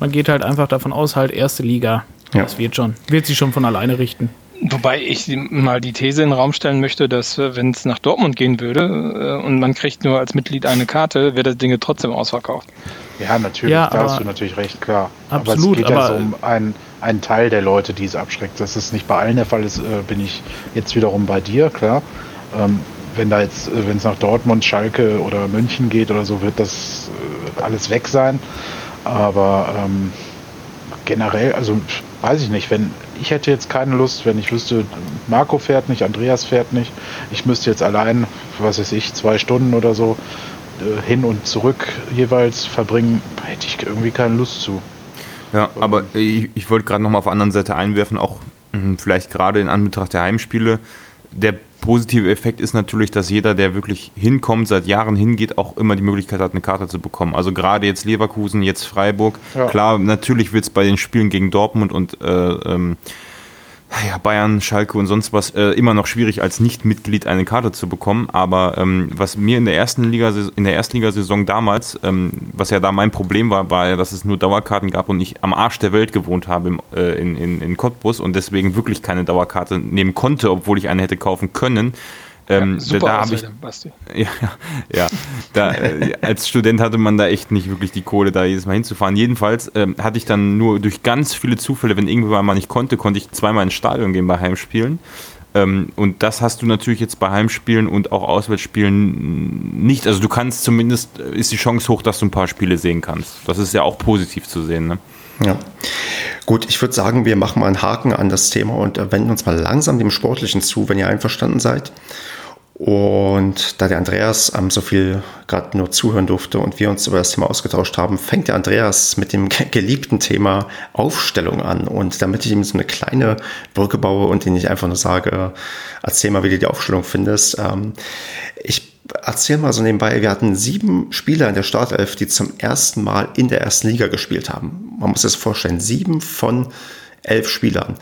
Man geht halt einfach davon aus, halt erste Liga. Ja. Das wird schon. Wird sich schon von alleine richten. Wobei ich mal die These in den Raum stellen möchte, dass äh, wenn es nach Dortmund gehen würde äh, und man kriegt nur als Mitglied eine Karte, wird das Ding trotzdem ausverkauft. Ja, natürlich, ja, da hast du natürlich recht, klar. Absolut, aber es geht aber ja so um einen, einen Teil der Leute, die es abschreckt. Dass es nicht bei allen der Fall ist, äh, bin ich jetzt wiederum bei dir, klar. Ähm, wenn da jetzt, äh, wenn es nach Dortmund, Schalke oder München geht oder so, wird das äh, alles weg sein. Aber ähm, generell, also weiß ich nicht, wenn ich hätte jetzt keine Lust, wenn ich wüsste, Marco fährt nicht, Andreas fährt nicht, ich müsste jetzt allein, was weiß ich, zwei Stunden oder so äh, hin und zurück jeweils verbringen, hätte ich irgendwie keine Lust zu. Ja, aber ich, ich wollte gerade nochmal auf der anderen Seite einwerfen, auch hm, vielleicht gerade in Anbetracht der Heimspiele, der positive Effekt ist natürlich, dass jeder, der wirklich hinkommt, seit Jahren hingeht, auch immer die Möglichkeit hat, eine Karte zu bekommen. Also gerade jetzt Leverkusen, jetzt Freiburg. Ja. Klar, natürlich wird es bei den Spielen gegen Dortmund und äh, ähm, ja, Bayern, Schalke und sonst was äh, immer noch schwierig als Nicht-Mitglied eine Karte zu bekommen. Aber ähm, was mir in der ersten Liga in der Erstligasaison damals, ähm, was ja da mein Problem war, war ja, dass es nur Dauerkarten gab und ich am Arsch der Welt gewohnt habe im, äh, in, in, in Cottbus und deswegen wirklich keine Dauerkarte nehmen konnte, obwohl ich eine hätte kaufen können. Ähm, ja, da habe ich, Basti. Ja, ja da, äh, als Student hatte man da echt nicht wirklich die Kohle, da jedes Mal hinzufahren. Jedenfalls ähm, hatte ich dann nur durch ganz viele Zufälle, wenn irgendwann mal nicht konnte, konnte ich zweimal ins Stadion gehen bei Heimspielen. Ähm, und das hast du natürlich jetzt bei Heimspielen und auch Auswärtsspielen nicht. Also du kannst zumindest, äh, ist die Chance hoch, dass du ein paar Spiele sehen kannst. Das ist ja auch positiv zu sehen. Ne? Ja. Gut, ich würde sagen, wir machen mal einen Haken an das Thema und äh, wenden uns mal langsam dem Sportlichen zu, wenn ihr einverstanden seid. Und da der Andreas ähm, so viel gerade nur zuhören durfte und wir uns über das Thema ausgetauscht haben, fängt der Andreas mit dem geliebten Thema Aufstellung an. Und damit ich ihm so eine kleine Brücke baue und ihn nicht einfach nur sage, erzähl mal, wie du die Aufstellung findest. Ähm, ich erzähl mal so nebenbei, wir hatten sieben Spieler in der Startelf, die zum ersten Mal in der ersten Liga gespielt haben. Man muss das vorstellen, sieben von elf Spielern.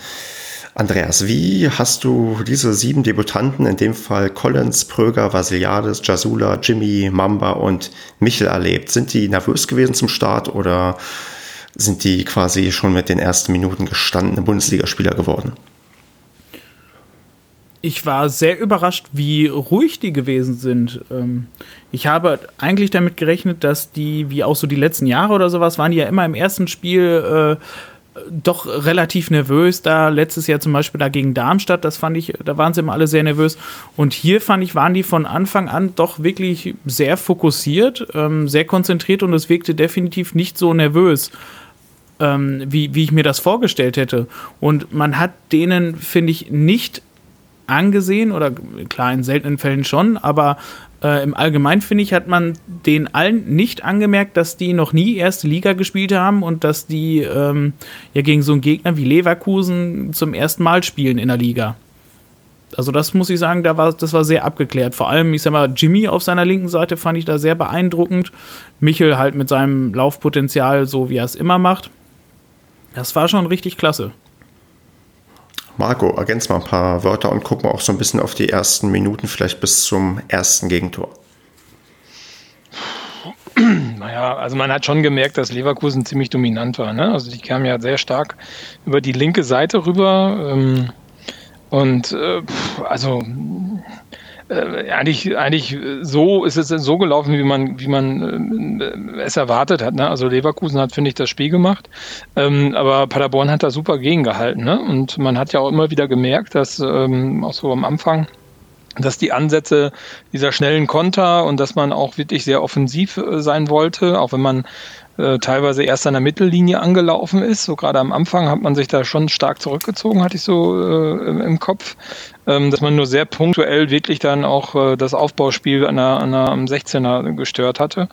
Andreas, wie hast du diese sieben Debutanten, in dem Fall Collins, Pröger, Vasiliades, Jasula, Jimmy, Mamba und Michel erlebt? Sind die nervös gewesen zum Start oder sind die quasi schon mit den ersten Minuten gestandene Bundesligaspieler geworden? Ich war sehr überrascht, wie ruhig die gewesen sind. Ähm, ich habe eigentlich damit gerechnet, dass die, wie auch so die letzten Jahre oder sowas, waren die ja immer im ersten Spiel äh, doch relativ nervös da. Letztes Jahr zum Beispiel da gegen Darmstadt, das fand ich, da waren sie immer alle sehr nervös. Und hier fand ich, waren die von Anfang an doch wirklich sehr fokussiert, ähm, sehr konzentriert und es wirkte definitiv nicht so nervös, ähm, wie, wie ich mir das vorgestellt hätte. Und man hat denen, finde ich, nicht angesehen oder klar in seltenen Fällen schon, aber äh, im Allgemeinen finde ich, hat man den allen nicht angemerkt, dass die noch nie erste Liga gespielt haben und dass die ähm, ja gegen so einen Gegner wie Leverkusen zum ersten Mal spielen in der Liga. Also das muss ich sagen, da war, das war sehr abgeklärt. Vor allem, ich sag mal, Jimmy auf seiner linken Seite fand ich da sehr beeindruckend. Michel halt mit seinem Laufpotenzial, so wie er es immer macht. Das war schon richtig klasse. Marco, ergänz mal ein paar Wörter und guck mal auch so ein bisschen auf die ersten Minuten, vielleicht bis zum ersten Gegentor. Naja, also man hat schon gemerkt, dass Leverkusen ziemlich dominant war. Ne? Also die kamen ja sehr stark über die linke Seite rüber. Ähm, und äh, also äh, eigentlich, eigentlich so ist es so gelaufen, wie man, wie man äh, es erwartet hat. Ne? Also Leverkusen hat, finde ich, das Spiel gemacht, ähm, aber Paderborn hat da super gegengehalten. Ne? Und man hat ja auch immer wieder gemerkt, dass ähm, auch so am Anfang dass die Ansätze dieser schnellen Konter und dass man auch wirklich sehr offensiv äh, sein wollte, auch wenn man äh, teilweise erst an der Mittellinie angelaufen ist. So gerade am Anfang hat man sich da schon stark zurückgezogen, hatte ich so äh, im Kopf, ähm, dass man nur sehr punktuell wirklich dann auch äh, das Aufbauspiel an der, an der, am 16er gestört hatte.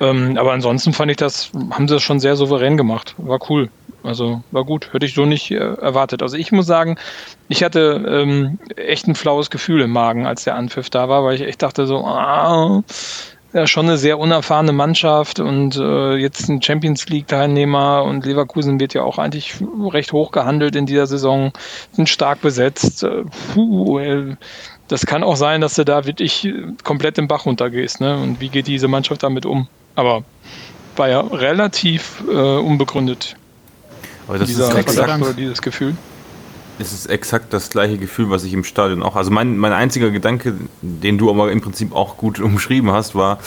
Ähm, aber ansonsten fand ich das, haben sie das schon sehr souverän gemacht. War cool. Also war gut, hätte ich so nicht äh, erwartet. Also ich muss sagen, ich hatte ähm, echt ein flaues Gefühl im Magen, als der Anpfiff da war, weil ich echt dachte so, ah, ja schon eine sehr unerfahrene Mannschaft und äh, jetzt ein Champions League-Teilnehmer und Leverkusen wird ja auch eigentlich recht hoch gehandelt in dieser Saison, sind stark besetzt. Äh, puh, äh, das kann auch sein, dass du da wirklich komplett im Bach runtergehst. Ne? Und wie geht diese Mannschaft damit um? Aber war ja relativ äh, unbegründet. Aber das dieser ist exakt, oder dieses Gefühl. Es ist exakt das gleiche Gefühl, was ich im Stadion auch. Also mein, mein einziger Gedanke, den du aber im Prinzip auch gut umschrieben hast, war,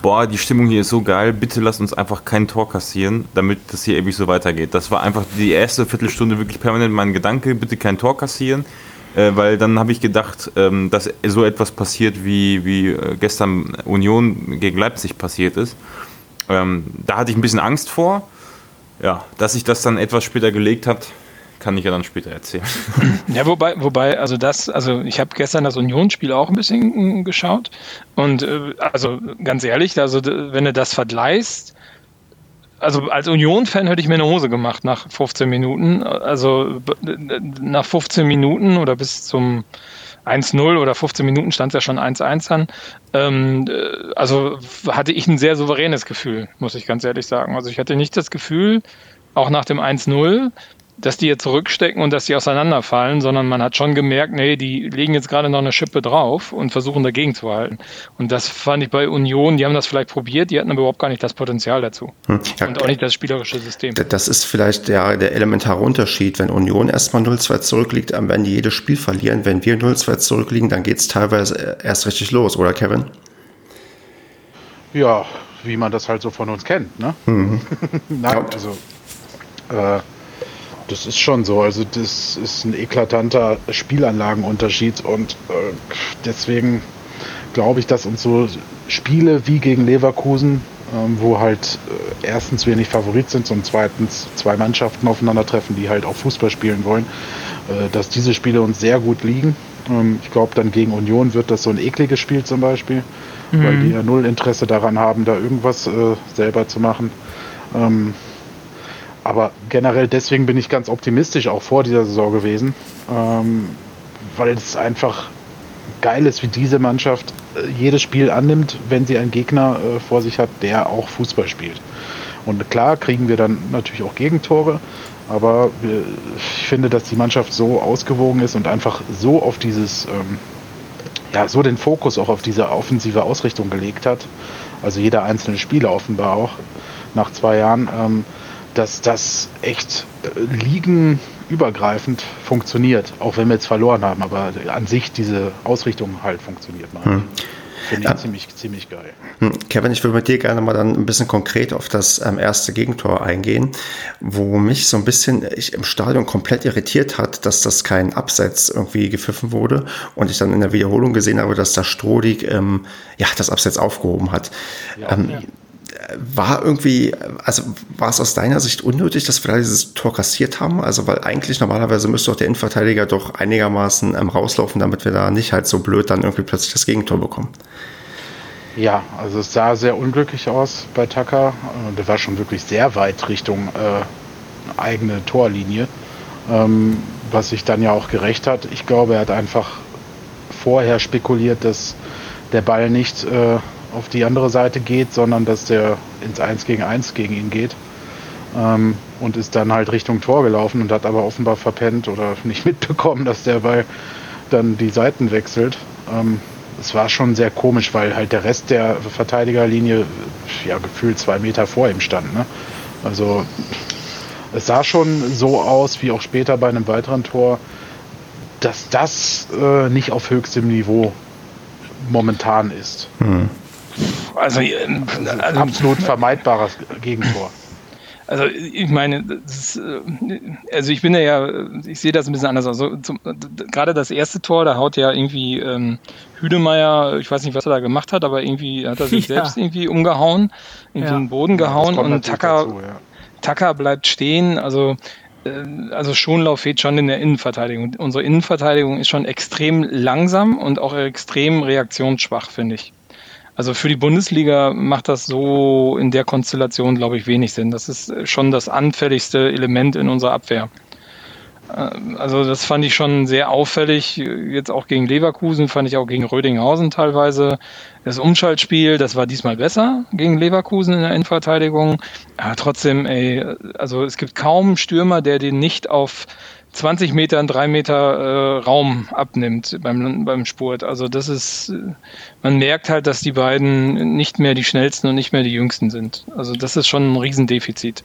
boah, die Stimmung hier ist so geil, bitte lass uns einfach kein Tor kassieren, damit das hier ewig so weitergeht. Das war einfach die erste Viertelstunde wirklich permanent mein Gedanke, bitte kein Tor kassieren. Äh, weil dann habe ich gedacht, ähm, dass so etwas passiert, wie, wie äh, gestern Union gegen Leipzig passiert ist. Ähm, da hatte ich ein bisschen Angst vor. Ja, dass sich das dann etwas später gelegt hat, kann ich ja dann später erzählen. Ja, wobei, wobei, also das, also ich habe gestern das Unionsspiel auch ein bisschen äh, geschaut und äh, also ganz ehrlich, also wenn du das vergleichst, also als Union-Fan hätte ich mir eine Hose gemacht nach 15 Minuten. Also nach 15 Minuten oder bis zum 1-0 oder 15 Minuten stand ja schon 1-1 an. Ähm, äh, also hatte ich ein sehr souveränes Gefühl, muss ich ganz ehrlich sagen. Also ich hatte nicht das Gefühl, auch nach dem 1-0, dass die jetzt zurückstecken und dass die auseinanderfallen, sondern man hat schon gemerkt, nee, die legen jetzt gerade noch eine Schippe drauf und versuchen dagegen zu halten. Und das fand ich bei Union, die haben das vielleicht probiert, die hatten aber überhaupt gar nicht das Potenzial dazu. Hm. Ja, und auch nicht das spielerische System. Das ist vielleicht der, der elementare Unterschied. Wenn Union erstmal 0-2 zurückliegt, dann werden die jedes Spiel verlieren. Wenn wir 0-2 zurückliegen, dann geht es teilweise erst richtig los, oder Kevin? Ja, wie man das halt so von uns kennt, ne? Mhm. Nein, also äh, das ist schon so. Also das ist ein eklatanter Spielanlagenunterschied und äh, deswegen glaube ich, dass uns so Spiele wie gegen Leverkusen, ähm, wo halt äh, erstens wir nicht Favorit sind und zweitens zwei Mannschaften aufeinandertreffen, die halt auch Fußball spielen wollen, äh, dass diese Spiele uns sehr gut liegen. Ähm, ich glaube, dann gegen Union wird das so ein ekliges Spiel zum Beispiel, mhm. weil die ja null Interesse daran haben, da irgendwas äh, selber zu machen. Ähm, aber generell deswegen bin ich ganz optimistisch auch vor dieser Saison gewesen, ähm, weil es einfach geil ist, wie diese Mannschaft äh, jedes Spiel annimmt, wenn sie einen Gegner äh, vor sich hat, der auch Fußball spielt. Und klar kriegen wir dann natürlich auch Gegentore, aber wir, ich finde, dass die Mannschaft so ausgewogen ist und einfach so auf dieses, ähm, ja, so den Fokus auch auf diese offensive Ausrichtung gelegt hat. Also jeder einzelne Spieler offenbar auch nach zwei Jahren. Ähm, dass das echt äh, liegenübergreifend funktioniert, auch wenn wir jetzt verloren haben, aber an sich diese Ausrichtung halt funktioniert. Hm. Finde ich ja. ziemlich, ziemlich geil. Hm, Kevin, ich würde mit dir gerne mal dann ein bisschen konkret auf das ähm, erste Gegentor eingehen, wo mich so ein bisschen ich im Stadion komplett irritiert hat, dass das kein Abseits irgendwie gepfiffen wurde und ich dann in der Wiederholung gesehen habe, dass da Strodig ähm, ja, das Abseits aufgehoben hat. Ja, ähm, ja war irgendwie, also war es aus deiner Sicht unnötig, dass wir da dieses Tor kassiert haben? Also, weil eigentlich normalerweise müsste auch der Innenverteidiger doch einigermaßen ähm, rauslaufen, damit wir da nicht halt so blöd dann irgendwie plötzlich das Gegentor bekommen. Ja, also es sah sehr unglücklich aus bei Tucker. Äh, der war schon wirklich sehr weit Richtung äh, eigene Torlinie, ähm, was sich dann ja auch gerecht hat. Ich glaube, er hat einfach vorher spekuliert, dass der Ball nicht äh, auf die andere Seite geht, sondern dass der ins 1 gegen 1 gegen ihn geht. Ähm, und ist dann halt Richtung Tor gelaufen und hat aber offenbar verpennt oder nicht mitbekommen, dass der Ball dann die Seiten wechselt. Ähm, es war schon sehr komisch, weil halt der Rest der Verteidigerlinie ja gefühlt zwei Meter vor ihm stand. Ne? Also es sah schon so aus, wie auch später bei einem weiteren Tor, dass das äh, nicht auf höchstem Niveau momentan ist. Hm. Also, äh, also absolut vermeidbares Gegentor. Also ich meine, ist, äh, also ich bin ja, ich sehe das ein bisschen anders. Also zum, gerade das erste Tor, da haut ja irgendwie ähm, Hüdemeyer, ich weiß nicht, was er da gemacht hat, aber irgendwie hat er sich ja. selbst irgendwie umgehauen, in ja. den Boden gehauen und Tucker, dazu, ja. Tucker bleibt stehen. Also äh, also Schonlauf fehlt schon in der Innenverteidigung. Unsere Innenverteidigung ist schon extrem langsam und auch extrem reaktionsschwach, finde ich. Also für die Bundesliga macht das so in der Konstellation, glaube ich, wenig Sinn. Das ist schon das anfälligste Element in unserer Abwehr. Äh, also das fand ich schon sehr auffällig. Jetzt auch gegen Leverkusen, fand ich auch gegen Rödinghausen teilweise. Das Umschaltspiel, das war diesmal besser gegen Leverkusen in der Innenverteidigung. Aber trotzdem, ey, also es gibt kaum Stürmer, der den nicht auf 20 Meter, 3 Meter äh, Raum abnimmt beim, beim Spurt. Also das ist, man merkt halt, dass die beiden nicht mehr die schnellsten und nicht mehr die jüngsten sind. Also das ist schon ein Riesendefizit.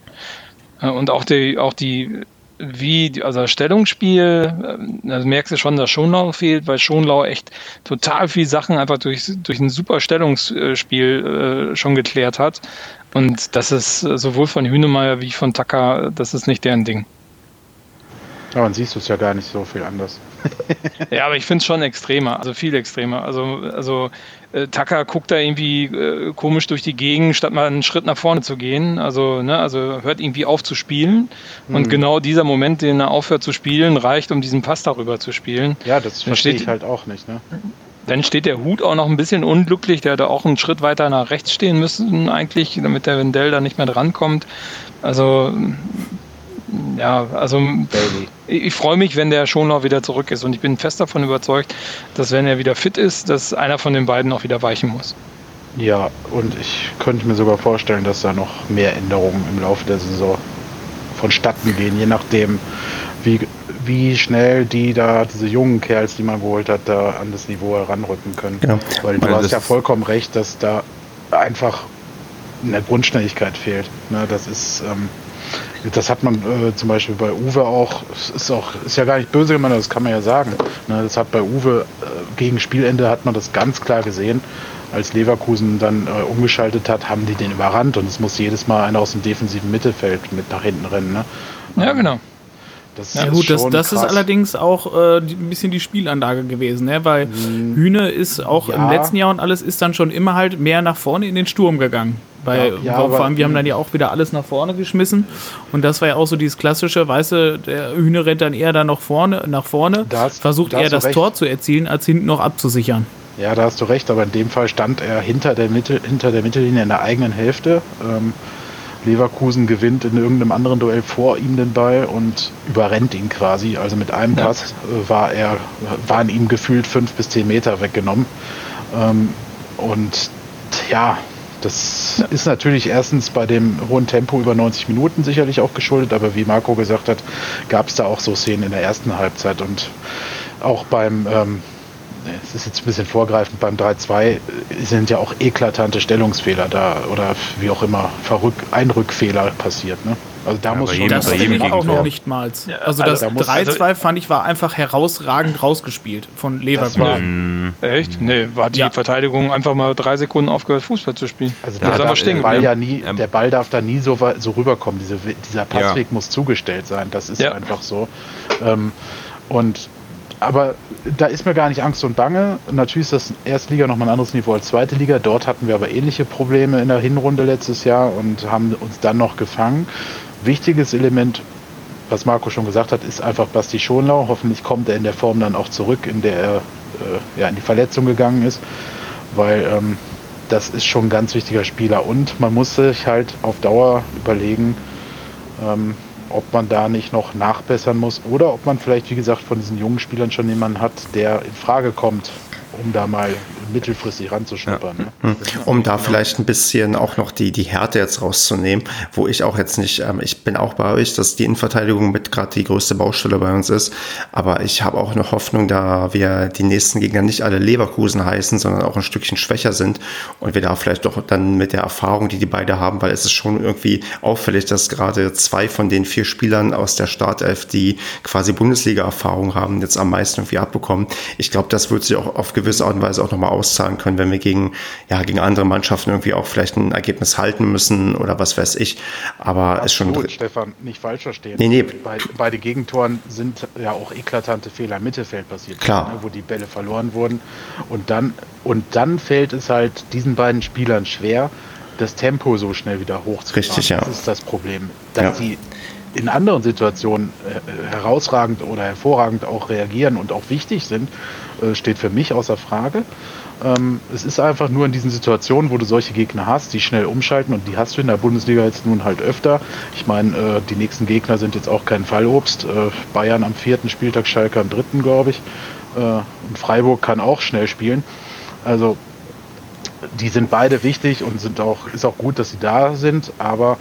Äh, und auch die, auch die, wie, also Stellungsspiel, äh, da merkst du schon, dass Schonlau fehlt, weil Schonlau echt total viel Sachen einfach durch, durch ein super Stellungsspiel äh, schon geklärt hat. Und das ist sowohl von Hünemeyer wie von Tucker, das ist nicht deren Ding. Ja, man siehst du es ja gar nicht so viel anders. ja, aber ich finde es schon extremer, also viel extremer. Also, also äh, Tucker guckt da irgendwie äh, komisch durch die Gegend, statt mal einen Schritt nach vorne zu gehen. Also, ne, also hört irgendwie auf zu spielen. Mhm. Und genau dieser Moment, den er aufhört zu spielen, reicht, um diesen Pass darüber zu spielen. Ja, das verstehe ich halt auch nicht. Ne? Dann steht der Hut auch noch ein bisschen unglücklich. Der hätte auch einen Schritt weiter nach rechts stehen müssen, eigentlich, damit der Wendell da nicht mehr drankommt. Also ja, also Baby. ich, ich freue mich, wenn der schon noch wieder zurück ist und ich bin fest davon überzeugt, dass wenn er wieder fit ist, dass einer von den beiden auch wieder weichen muss. Ja, und ich könnte mir sogar vorstellen, dass da noch mehr Änderungen im Laufe der Saison vonstatten gehen, je nachdem, wie, wie schnell die da, diese jungen Kerls, die man geholt hat, da an das Niveau heranrücken können. Genau. Weil du Weil hast ja vollkommen recht, dass da einfach eine Grundschnelligkeit fehlt. Ne, das ist, ähm, das hat man äh, zum Beispiel bei Uwe auch, ist auch, ist ja gar nicht böse gemeint, das kann man ja sagen. Ne, das hat bei Uwe äh, gegen Spielende hat man das ganz klar gesehen. Als Leverkusen dann äh, umgeschaltet hat, haben die den überrannt und es muss jedes Mal einer aus dem defensiven Mittelfeld mit nach hinten rennen. Ne? Ja, genau. Das ja gut, das, das ist allerdings auch äh, ein bisschen die Spielanlage gewesen, ne? weil mhm. Hühne ist auch ja. im letzten Jahr und alles ist dann schon immer halt mehr nach vorne in den Sturm gegangen. Weil ja, ja, vor allem, wir haben dann ja auch wieder alles nach vorne geschmissen und das war ja auch so dieses klassische, weißt du, der Hühne rennt dann eher dann nach vorne, nach vorne das, versucht eher das recht. Tor zu erzielen, als hinten noch abzusichern. Ja, da hast du recht, aber in dem Fall stand er hinter der, Mittel, hinter der Mittellinie in der eigenen Hälfte. Ähm, Leverkusen gewinnt in irgendeinem anderen Duell vor ihm den Ball und überrennt ihn quasi. Also mit einem Pass äh, war er, waren ihm gefühlt fünf bis zehn Meter weggenommen. Ähm, und ja, das ist natürlich erstens bei dem hohen Tempo über 90 Minuten sicherlich auch geschuldet, aber wie Marco gesagt hat, gab es da auch so Szenen in der ersten Halbzeit und auch beim ähm, es ist jetzt ein bisschen vorgreifend, beim 3-2 sind ja auch eklatante Stellungsfehler da oder wie auch immer Verrück Einrückfehler passiert. Ne? Also da muss bei schon Das bei jedem ich auch noch nicht mal. Also also das da muss- 3-2 fand ich war einfach herausragend rausgespielt von Leverkusen. war, Mhm. Echt? Nee, war die Ja. Verteidigung einfach mal drei Sekunden aufgehört, Fußball zu spielen. also Da da er der Ball ja nie, Ähm, der Ball darf da nie so, weit- so rüberkommen. Diese, dieser Passweg muss zugestellt sein. Das ist Ja. einfach so. Ähm, und aber da ist mir gar nicht Angst und Bange. Natürlich ist das Erstliga nochmal ein anderes Niveau als zweite Liga. Dort hatten wir aber ähnliche Probleme in der Hinrunde letztes Jahr und haben uns dann noch gefangen. Wichtiges Element, was Marco schon gesagt hat, ist einfach Basti Schonlau. Hoffentlich kommt er in der Form dann auch zurück, in der er äh, ja, in die Verletzung gegangen ist, weil ähm, das ist schon ein ganz wichtiger Spieler und man muss sich halt auf Dauer überlegen, ähm, ob man da nicht noch nachbessern muss oder ob man vielleicht, wie gesagt, von diesen jungen Spielern schon jemanden hat, der in Frage kommt, um da mal mittelfristig ranzuschnuppern. Ne? Um da vielleicht ein bisschen auch noch die, die Härte jetzt rauszunehmen, wo ich auch jetzt nicht, ähm, ich bin auch bei euch, dass die Innenverteidigung mit gerade die größte Baustelle bei uns ist, aber ich habe auch noch Hoffnung, da wir die nächsten Gegner nicht alle Leverkusen heißen, sondern auch ein Stückchen schwächer sind und wir da vielleicht doch dann mit der Erfahrung, die die beide haben, weil es ist schon irgendwie auffällig, dass gerade zwei von den vier Spielern aus der Startelf, die quasi Bundesliga-Erfahrung haben, jetzt am meisten irgendwie abbekommen. Ich glaube, das wird sich auch auf gewisse Art und Weise auch nochmal auszahlen können, wenn wir gegen, ja, gegen andere Mannschaften irgendwie auch vielleicht ein Ergebnis halten müssen oder was weiß ich. Aber ist schon. Absolut, Stefan, nicht falsch verstehen. Nee, nee. Bei, bei den Gegentoren sind ja auch eklatante Fehler im Mittelfeld passiert, Klar. ne, wo die Bälle verloren wurden. Und dann, und dann fällt es halt diesen beiden Spielern schwer, das Tempo so schnell wieder hochzufahren. Richtig, ja. Das ist das Problem. Dass Ja. sie in anderen Situationen äh, herausragend oder hervorragend auch reagieren und auch wichtig sind, äh, steht für mich außer Frage. Ähm, es ist einfach nur in diesen Situationen, wo du solche Gegner hast, die schnell umschalten und die hast du in der Bundesliga jetzt nun halt öfter. Ich meine, äh, die nächsten Gegner sind jetzt auch kein Fallobst. Äh, Bayern am vierten Spieltag, Schalke am dritten, glaube ich. Äh, und Freiburg kann auch schnell spielen. Also die sind beide wichtig und sind auch, ist auch gut, dass sie da sind, aber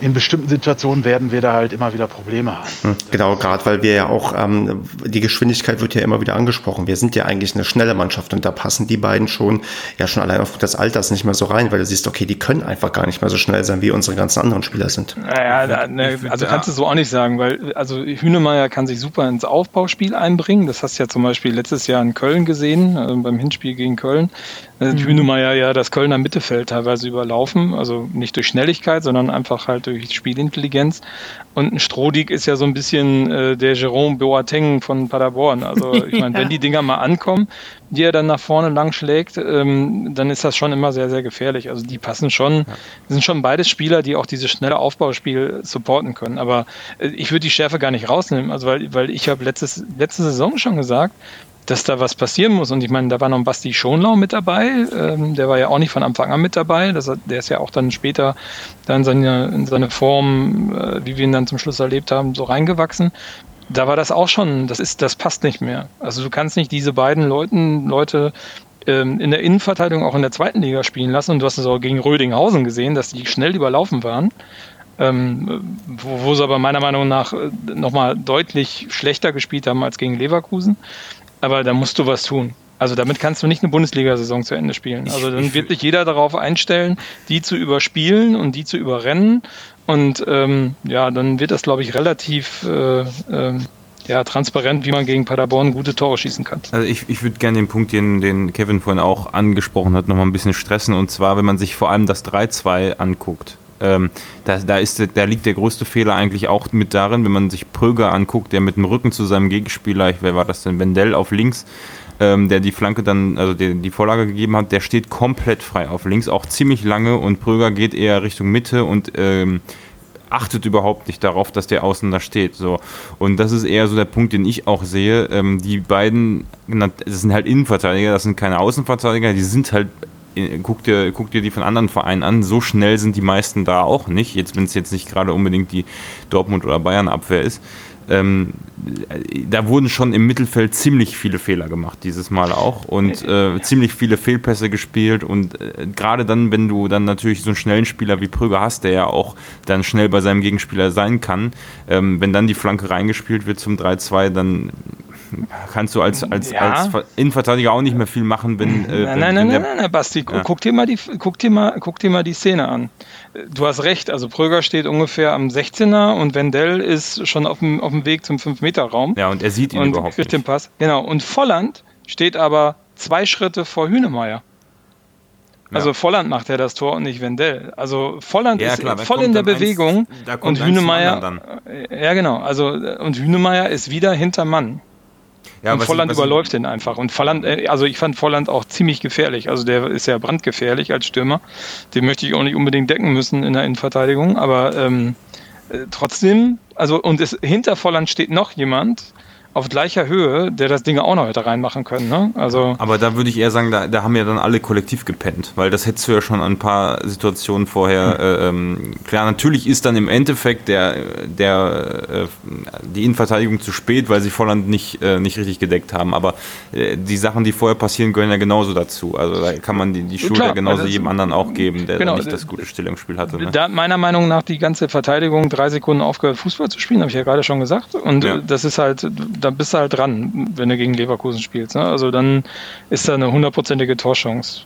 in bestimmten Situationen werden wir da halt immer wieder Probleme haben. Hm, Genau, gerade weil wir ja auch, ähm, die Geschwindigkeit wird ja immer wieder angesprochen. Wir sind ja eigentlich eine schnelle Mannschaft und da passen die beiden schon, ja schon allein aufgrund des Alters nicht mehr so rein, weil du siehst, okay, die können einfach gar nicht mehr so schnell sein, wie unsere ganzen anderen Spieler sind. Naja, da, ne, also kannst du so auch nicht sagen, weil also Hünemeyer kann sich super ins Aufbauspiel einbringen. Das hast du ja zum Beispiel letztes Jahr in Köln gesehen, äh, beim Hinspiel gegen Köln. Da hat Hünemeyer ja das Kölner Mittelfeld teilweise überlaufen, also nicht durch Schnelligkeit, sondern einfach halt durch Spielintelligenz. Und ein Strodig ist ja so ein bisschen äh, der Jerome Boateng von Paderborn. Also ich meine, wenn die Dinger mal ankommen, die er dann nach vorne lang schlägt, ähm, dann ist das schon immer sehr, sehr gefährlich. Also die passen schon, sind schon beides Spieler, die auch dieses schnelle Aufbauspiel supporten können. Aber äh, ich würde die Schärfe gar nicht rausnehmen, also weil, weil ich habe letztes, letzte Saison schon gesagt, dass da was passieren muss. Und ich meine, da war noch ein Basti Schonlau mit dabei. Ähm, der war ja auch nicht von Anfang an mit dabei. Das, der ist ja auch dann später dann in seine, in seine Form, äh, wie wir ihn dann zum Schluss erlebt haben, so reingewachsen. Da war das auch schon, das ist, das passt nicht mehr. Also du kannst nicht diese beiden Leuten, Leute ähm, in der Innenverteidigung auch in der zweiten Liga spielen lassen. Und du hast es auch gegen Rödinghausen gesehen, dass die schnell überlaufen waren. Ähm, wo, wo sie aber meiner Meinung nach äh, nochmal deutlich schlechter gespielt haben als gegen Leverkusen. Aber da musst du was tun. Also damit kannst du nicht eine Bundesliga-Saison zu Ende spielen. Also dann wird sich jeder darauf einstellen, die zu überspielen und die zu überrennen. Und ähm, ja, dann wird das, glaube ich, relativ äh, ähm, ja, transparent, wie man gegen Paderborn gute Tore schießen kann. Also ich, ich würde gerne den Punkt, den, den Kevin vorhin auch angesprochen hat, nochmal ein bisschen stressen. Und zwar, wenn man sich vor allem das 3-2 anguckt. Ähm, da, da, ist, da liegt der größte Fehler eigentlich auch mit darin, wenn man sich Pröger anguckt, der mit dem Rücken zu seinem Gegenspieler, ich, wer war das denn, Wendell auf links, ähm, der die Flanke dann, also der, die Vorlage gegeben hat, der steht komplett frei auf links, auch ziemlich lange und Pröger geht eher Richtung Mitte und ähm, achtet überhaupt nicht darauf, dass der Außen da steht. So. Und das ist eher so der Punkt, den ich auch sehe. Ähm, die beiden, das sind halt Innenverteidiger, das sind keine Außenverteidiger, die sind halt, guck dir, guck dir die von anderen Vereinen an, so schnell sind die meisten da auch nicht, jetzt wenn es jetzt nicht gerade unbedingt die Dortmund- oder Bayern-Abwehr ist. Ähm, da wurden schon im Mittelfeld ziemlich viele Fehler gemacht, dieses Mal auch. Und äh, ziemlich viele Fehlpässe gespielt. Und äh, gerade dann, wenn du dann natürlich so einen schnellen Spieler wie Prüger hast, der ja auch dann schnell bei seinem Gegenspieler sein kann, ähm, wenn dann die Flanke reingespielt wird zum 3-2, dann kannst du als, als, Ja. als Ver- Innenverteidiger auch nicht mehr viel machen, wenn. Äh, Nein, nein, wenn nein, nein, nein, nein, Basti, Ja. guck, dir mal die, guck, dir mal, guck dir mal die Szene an. Du hast recht, also Pröger steht ungefähr am 16er und Wendell ist schon auf dem, auf dem Weg zum 5-Meter-Raum Ja, und er sieht ihn und überhaupt kriegt nicht. den Pass. Genau, und Volland steht aber zwei Schritte vor Hünemeyer. Also Ja. Volland macht ja das Tor und nicht Wendell. Also Volland Ja, ist klar, voll in der eins- Bewegung da kommt und eins zum Hünemeyer, äh, ja genau, also und Hünemeyer ist wieder hinter Mann. Ja, und ich- Volland ich- überläuft den einfach. Und Volland, äh, also ich fand Volland auch ziemlich gefährlich. Also der ist ja brandgefährlich als Stürmer. Den möchte ich auch nicht unbedingt decken müssen in der Innenverteidigung. Aber ähm, äh, trotzdem, also und es, hinter Volland steht noch jemand auf gleicher Höhe, der das Ding auch noch hätte reinmachen können. Ne? Also Aber da würde ich eher sagen, da, da haben ja dann alle kollektiv gepennt, weil das hättest du ja schon an ein paar Situationen vorher. Äh, ähm, klar, natürlich ist dann im Endeffekt der, der, äh, die Innenverteidigung zu spät, weil sie Volland nicht, äh, nicht richtig gedeckt haben. Aber äh, die Sachen, die vorher passieren, gehören ja genauso dazu. Also da kann man die, die Schuld ja genauso also- jedem anderen auch geben, der Genau, nicht äh, das gute Stellungsspiel hatte. Ne? Da meiner Meinung nach die ganze Verteidigung drei Sekunden aufgehört, Fußball zu spielen, habe ich ja gerade schon gesagt. Und Ja. das ist halt, da bist du halt dran, wenn du gegen Leverkusen spielst. Ne? Also dann ist da eine hundertprozentige Torchance.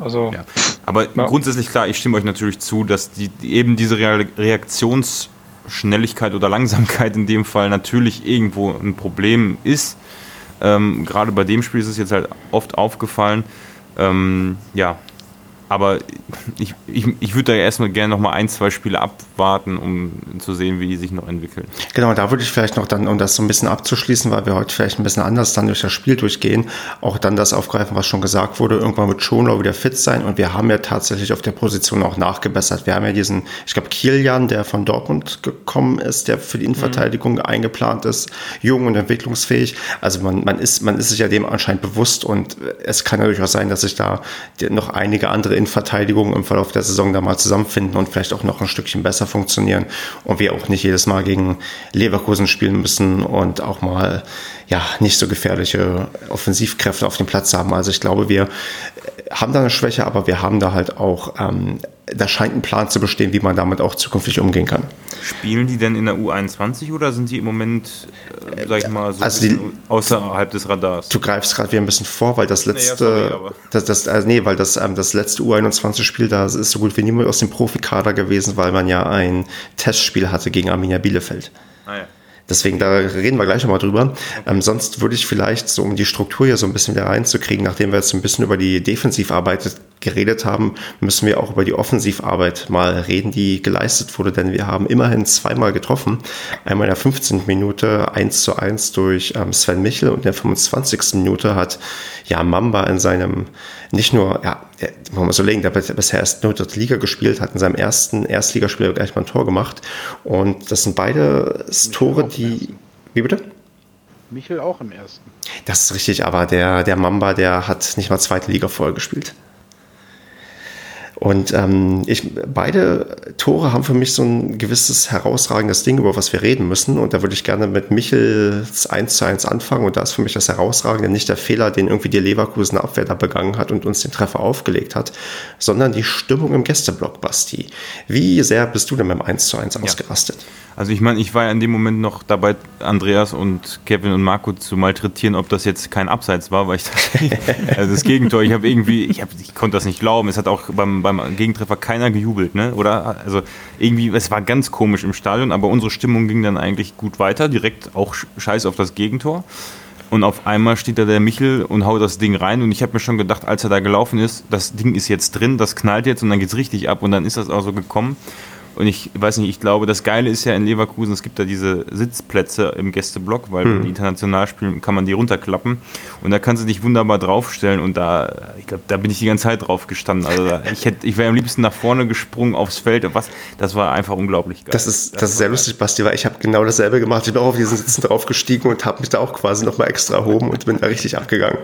Also Ja. Aber Ja. grundsätzlich klar, ich stimme euch natürlich zu, dass die, eben diese Rea- Reaktionsschnelligkeit oder Langsamkeit in dem Fall natürlich irgendwo ein Problem ist. Ähm, Gerade bei dem Spiel ist es jetzt halt oft aufgefallen. Ähm, ja, aber ich, ich, ich würde da erstmal gerne noch mal ein, zwei Spiele abwarten, um zu sehen, wie die sich noch entwickeln. Genau, da würde ich vielleicht noch dann, um das so ein bisschen abzuschließen, weil wir heute vielleicht ein bisschen anders dann durch das Spiel durchgehen, auch dann das aufgreifen, was schon gesagt wurde, irgendwann wird Schonlau wieder fit sein und wir haben ja tatsächlich auf der Position auch nachgebessert. Wir haben ja diesen, ich glaube, Kilian, der von Dortmund gekommen ist, der für die Innenverteidigung eingeplant ist, jung und entwicklungsfähig. Also man, man ist, man ist sich ja dem anscheinend bewusst und es kann ja durchaus sein, dass sich da noch einige andere Innenverteidigungen im Verlauf der Saison da mal zusammenfinden und vielleicht auch noch ein Stückchen besser funktionieren und wir auch nicht jedes Mal gegen Leverkusen spielen müssen und auch mal ja nicht so gefährliche Offensivkräfte auf dem Platz haben. Also ich glaube, wir haben da eine Schwäche, aber wir haben da halt auch, ähm, da scheint ein Plan zu bestehen, wie man damit auch zukünftig umgehen kann. Spielen die denn in der U21 oder sind die im Moment, äh, sag ich mal, so Also die- außerhalb des Radars? Du greifst gerade wieder ein bisschen vor, weil das letzte, sorry, aber- das, das, also nee, weil das, ähm, das letzte U21-Spiel, da ist so gut wie niemand aus dem Profikader gewesen, weil man ja ein Testspiel hatte gegen Arminia Bielefeld. Ah, ja. Deswegen, da reden wir gleich nochmal drüber. Ähm, sonst würde ich vielleicht, so um die Struktur hier so ein bisschen wieder reinzukriegen, nachdem wir jetzt ein bisschen über die Defensivarbeit geredet haben, müssen wir auch über die Offensivarbeit mal reden, die geleistet wurde, denn wir haben immerhin zweimal getroffen. Einmal in der 15. Minute 1 zu 1 durch ähm, Sven Michel und in der 25. Minute hat ja Mamba in seinem, nicht nur, ja, der, muss man so legen, der hat bisher erst nur dritte Liga gespielt, hat in seinem ersten Erstligaspiel gleich mal ein Tor gemacht. Und das sind beide Tore, auch im die, wie bitte? Michel auch im ersten. Das ist richtig, aber der, der Mamba, der hat nicht mal zweite Liga vorher gespielt. Und ähm, ich, beide Tore haben für mich so ein gewisses herausragendes Ding, über was wir reden müssen. Und da würde ich gerne mit Michels 1 zu 1 anfangen. Und da ist für mich das Herausragende nicht der Fehler, den irgendwie die Leverkusener Abwehr da begangen hat und uns den Treffer aufgelegt hat, sondern die Stimmung im Gästeblock, Basti. Wie sehr bist du denn beim 1 zu 1 ausgerastet? Also ich meine, ich war ja in dem Moment noch dabei, Andreas und Kevin und Marco zu malträtieren, ob das jetzt kein Abseits war, weil ich also das Gegentor, ich habe irgendwie, ich, hab, ich konnte das nicht glauben. Es hat auch beim, beim Gegentreffer keiner gejubelt, ne? Oder? Also irgendwie, es war ganz komisch im Stadion, aber unsere Stimmung ging dann eigentlich gut weiter, direkt auch scheiß auf das Gegentor. Und auf einmal steht da der Michel und haut das Ding rein. Und ich habe mir schon gedacht, als er da gelaufen ist, das Ding ist jetzt drin, das knallt jetzt und dann geht's richtig ab. Und dann ist das auch so gekommen. Und ich weiß nicht, ich glaube, das Geile ist ja in Leverkusen, es gibt da diese Sitzplätze im Gästeblock, weil wenn die international spielen, kann man die runterklappen. Und da kannst du dich wunderbar draufstellen. Und da, ich glaube, da bin ich die ganze Zeit drauf gestanden. Also da, ich hätte, ich wäre am liebsten nach vorne gesprungen aufs Feld. Was, das war einfach unglaublich geil. Das ist, das ist sehr lustig, Basti, weil ich habe genau dasselbe gemacht. Ich bin auch auf diesen Sitzen draufgestiegen und habe mich da auch quasi nochmal extra erhoben und bin da richtig abgegangen.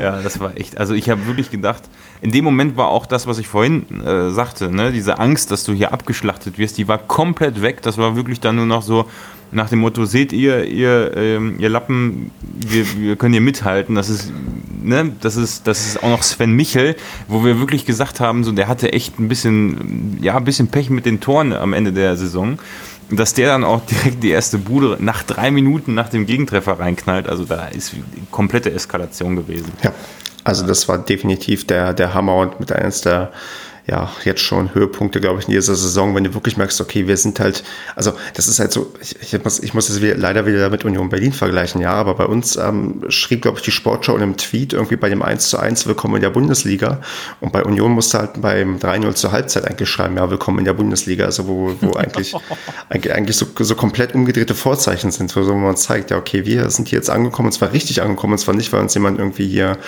Ja, das war echt. Also ich habe wirklich gedacht, in dem Moment war auch das, was ich vorhin äh, sagte, ne, diese Angst, dass du hier abgeschlachtet wirst, die war komplett weg. Das war wirklich dann nur noch so nach dem Motto: Seht ihr, ihr, ähm, ihr Lappen, wir, wir können hier mithalten. Das ist, ne, das ist, das ist auch noch Sven Michel, wo wir wirklich gesagt haben, so der hatte echt ein bisschen, ja, ein bisschen Pech mit den Toren am Ende der Saison. dass der dann auch direkt die erste Bude nach drei Minuten nach dem Gegentreffer reinknallt, also da ist komplette Eskalation gewesen. Ja, also das war definitiv der, der Hammer und mit eines der ja, jetzt schon Höhepunkte, glaube ich, in dieser Saison, wenn du wirklich merkst, okay, wir sind halt, also das ist halt so, ich, ich muss, ich muss es wieder, leider wieder mit Union Berlin vergleichen, ja, aber bei uns ähm, schrieb, glaube ich, die Sportschau in einem Tweet irgendwie bei dem 1 zu 1 Willkommen in der Bundesliga. Und bei Union musste halt beim 3-0 zur Halbzeit eigentlich schreiben, ja, Willkommen in der Bundesliga, also wo, wo eigentlich, eigentlich so, so komplett umgedrehte Vorzeichen sind, wo man zeigt, ja, okay, wir sind hier jetzt angekommen, und zwar richtig angekommen, und zwar nicht, weil uns jemand irgendwie hier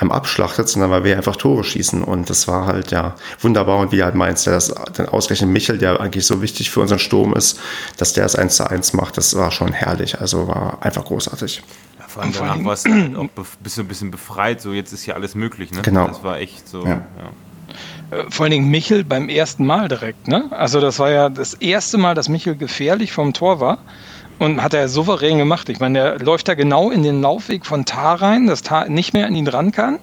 ähm, abschlachtet, sondern weil wir einfach Tore schießen. Und das war halt, ja, wunderbar und wie halt meinst, der das dann ausgerechnet Michel, der eigentlich so wichtig für unseren Sturm ist, dass der es 1 zu 1 macht, das war schon herrlich. Also war einfach großartig. Ja, vor allem danach war es auch bist du ein bisschen befreit, so jetzt ist hier alles möglich, ne? Genau. Das war echt so, Ja. ja. Äh, Vor allen Dingen Michel beim ersten Mal direkt, ne? Also das war ja das erste Mal, dass Michel gefährlich vom Tor war. Und hat er souverän gemacht. Ich meine, der läuft da genau in den Laufweg von Tar rein, dass Tar nicht mehr an ihn ran kann.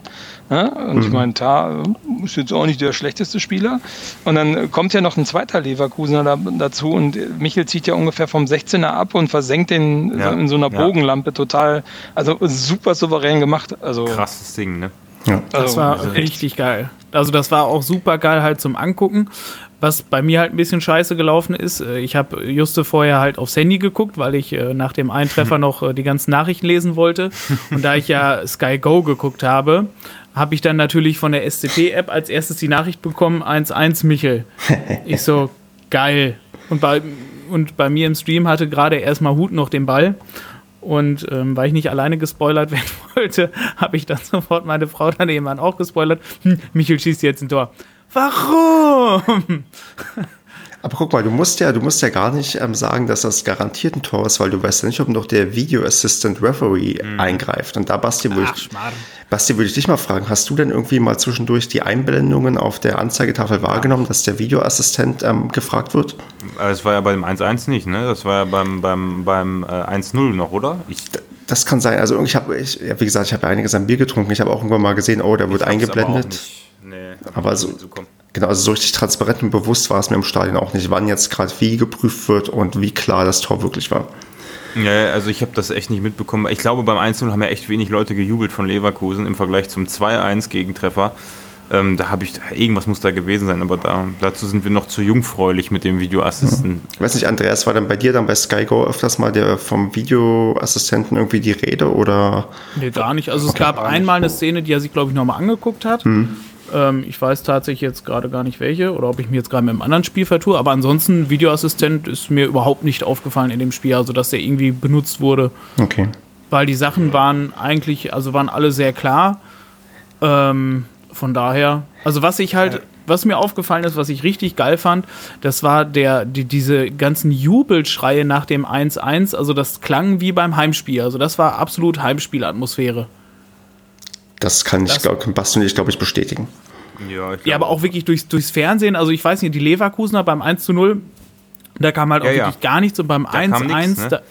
Ja, und ich meine, Tar äh, ist jetzt auch nicht der schlechteste Spieler. Und dann kommt ja noch ein zweiter Leverkusener da, dazu und Michel zieht ja ungefähr vom 16er ab und versenkt den Ja, in so einer ja. Bogenlampe total. Also super souverän gemacht. Also, Krasses Ding, ne? Ja. Das also, war also richtig geil. Also das war auch super geil halt zum Angucken. Was bei mir halt ein bisschen scheiße gelaufen ist, äh, ich habe juste vorher halt aufs Handy geguckt, weil ich äh, nach dem Eintreffer noch äh, die ganzen Nachrichten lesen wollte. Und da ich ja Sky Go geguckt habe, habe ich dann natürlich von der SCP-App als erstes die Nachricht bekommen, 1-1 Michel. Ich so, geil. Und bei, und bei mir im Stream hatte gerade erstmal Hut noch den Ball. Und ähm, weil ich nicht alleine gespoilert werden wollte, habe ich dann sofort meine Frau daneben an auch gespoilert. Hm, Michel schießt jetzt ein Tor. Warum? Aber guck mal, du musst ja, du musst ja gar nicht ähm, sagen, dass das garantiert ein Tor ist, weil du weißt ja nicht, ob noch der Video Assistant Referee eingreift. Und da, Basti, würde ich, Schmarrn. Basti, würde ich dich mal fragen, hast du denn irgendwie mal zwischendurch die Einblendungen auf der Anzeigetafel wahrgenommen, dass der Videoassistent ähm, gefragt wird? Das war ja beim 1-1 nicht, ne? Das war ja beim, beim, beim äh, 1-0 noch, oder? Ich, Das kann sein. Also ich habe, ich, wie gesagt, ich habe ja einiges an Bier getrunken. Ich habe auch irgendwann mal gesehen, oh, da wird ich hab's aber auch eingeblendet. Aber so-. Genau, also so richtig transparent und bewusst war es mir im Stadion auch nicht, wann jetzt gerade wie geprüft wird und wie klar das Tor wirklich war. Ja, also ich habe das echt nicht mitbekommen. Ich glaube, beim 1-0 haben ja echt wenig Leute gejubelt von Leverkusen im Vergleich zum 2-1 Gegentreffer. Ähm, da habe ich, irgendwas muss da gewesen sein, aber da, dazu sind wir noch zu jungfräulich mit dem Videoassisten. Ich weiß nicht, Andreas, war dann bei dir dann bei Sky Go öfters mal der vom Videoassistenten irgendwie die Rede oder? Nee, gar nicht. Also es gab einmal eine Szene, die er sich, glaube ich, nochmal angeguckt hat. Ähm, ich weiß tatsächlich jetzt gerade gar nicht welche oder ob ich mir jetzt gerade mit einem anderen Spiel vertue. Aber ansonsten, Videoassistent ist mir überhaupt nicht aufgefallen in dem Spiel, also dass der irgendwie benutzt wurde. Okay. Weil die Sachen waren eigentlich, also waren alle sehr klar. Ähm, von daher, also was ich halt, was mir aufgefallen ist, was ich richtig geil fand, das war der, die, diese ganzen Jubelschreie nach dem 1-1, also das klang wie beim Heimspiel. Also das war absolut Heimspielatmosphäre. Das kann ich, glaube Basti und ich, glaube ich, bestätigen. Ja, ich Ja, aber auch wirklich durchs, durchs Fernsehen. Also ich weiß nicht, die Leverkusener beim 1 zu 0, da kam halt auch Ja, ja. wirklich gar nichts. Und beim Da kam 1-1, nichts, ne? da,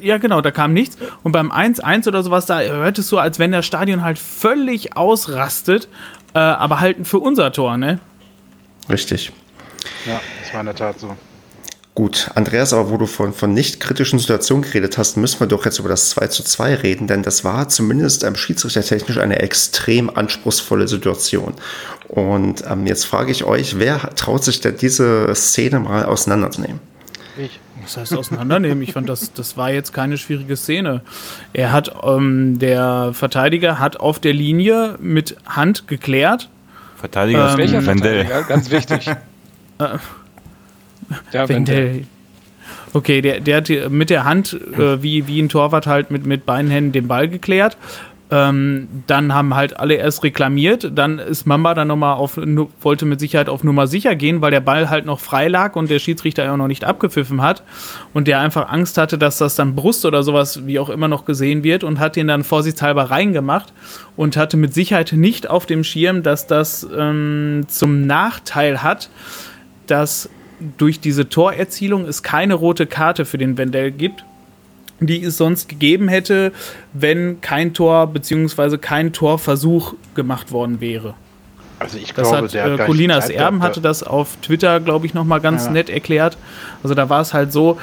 ja genau, da kam nichts. Und beim 1-1 oder sowas, da hört es so, als wenn das Stadion halt völlig ausrastet. Äh, aber halt für unser Tor, ne? Richtig. Ja, das war in der Tat so. Gut, Andreas, aber wo du von, von nicht kritischen Situationen geredet hast, müssen wir doch jetzt über das 2 zu 2 reden, denn das war zumindest ähm, schiedsrichtertechnisch eine extrem anspruchsvolle Situation. Und ähm, jetzt frage ich euch, wer traut sich denn diese Szene mal auseinanderzunehmen? Ich. Was heißt auseinandernehmen? Ich fand, das, das war jetzt keine schwierige Szene. Er hat, ähm, der Verteidiger hat auf der Linie mit Hand geklärt. Verteidiger ist Ähm, Welcher Wendell. Verteidiger? Ganz wichtig. ja, Wenn der, okay, der, der hat mit der Hand, äh, wie, wie ein Torwart halt mit, mit beiden Händen den Ball geklärt. Ähm, dann haben halt alle erst reklamiert. Dann ist Mamba dann nochmal auf, wollte mit Sicherheit auf Nummer sicher gehen, weil der Ball halt noch frei lag und der Schiedsrichter ja auch noch nicht abgepfiffen hat. Und der einfach Angst hatte, dass das dann Brust oder sowas wie auch immer noch gesehen wird und hat den dann vorsichtshalber reingemacht und hatte mit Sicherheit nicht auf dem Schirm, dass das ähm, zum Nachteil hat, dass durch diese Torerzielung es keine rote Karte für den Wendell gibt, die es sonst gegeben hätte, wenn kein Tor bzw. kein Torversuch gemacht worden wäre. Also ich Das glaube, hat der hat äh, Colinas Erben hatte das auf Twitter, glaube ich, nochmal ganz Ja. nett erklärt. Also da war es halt so,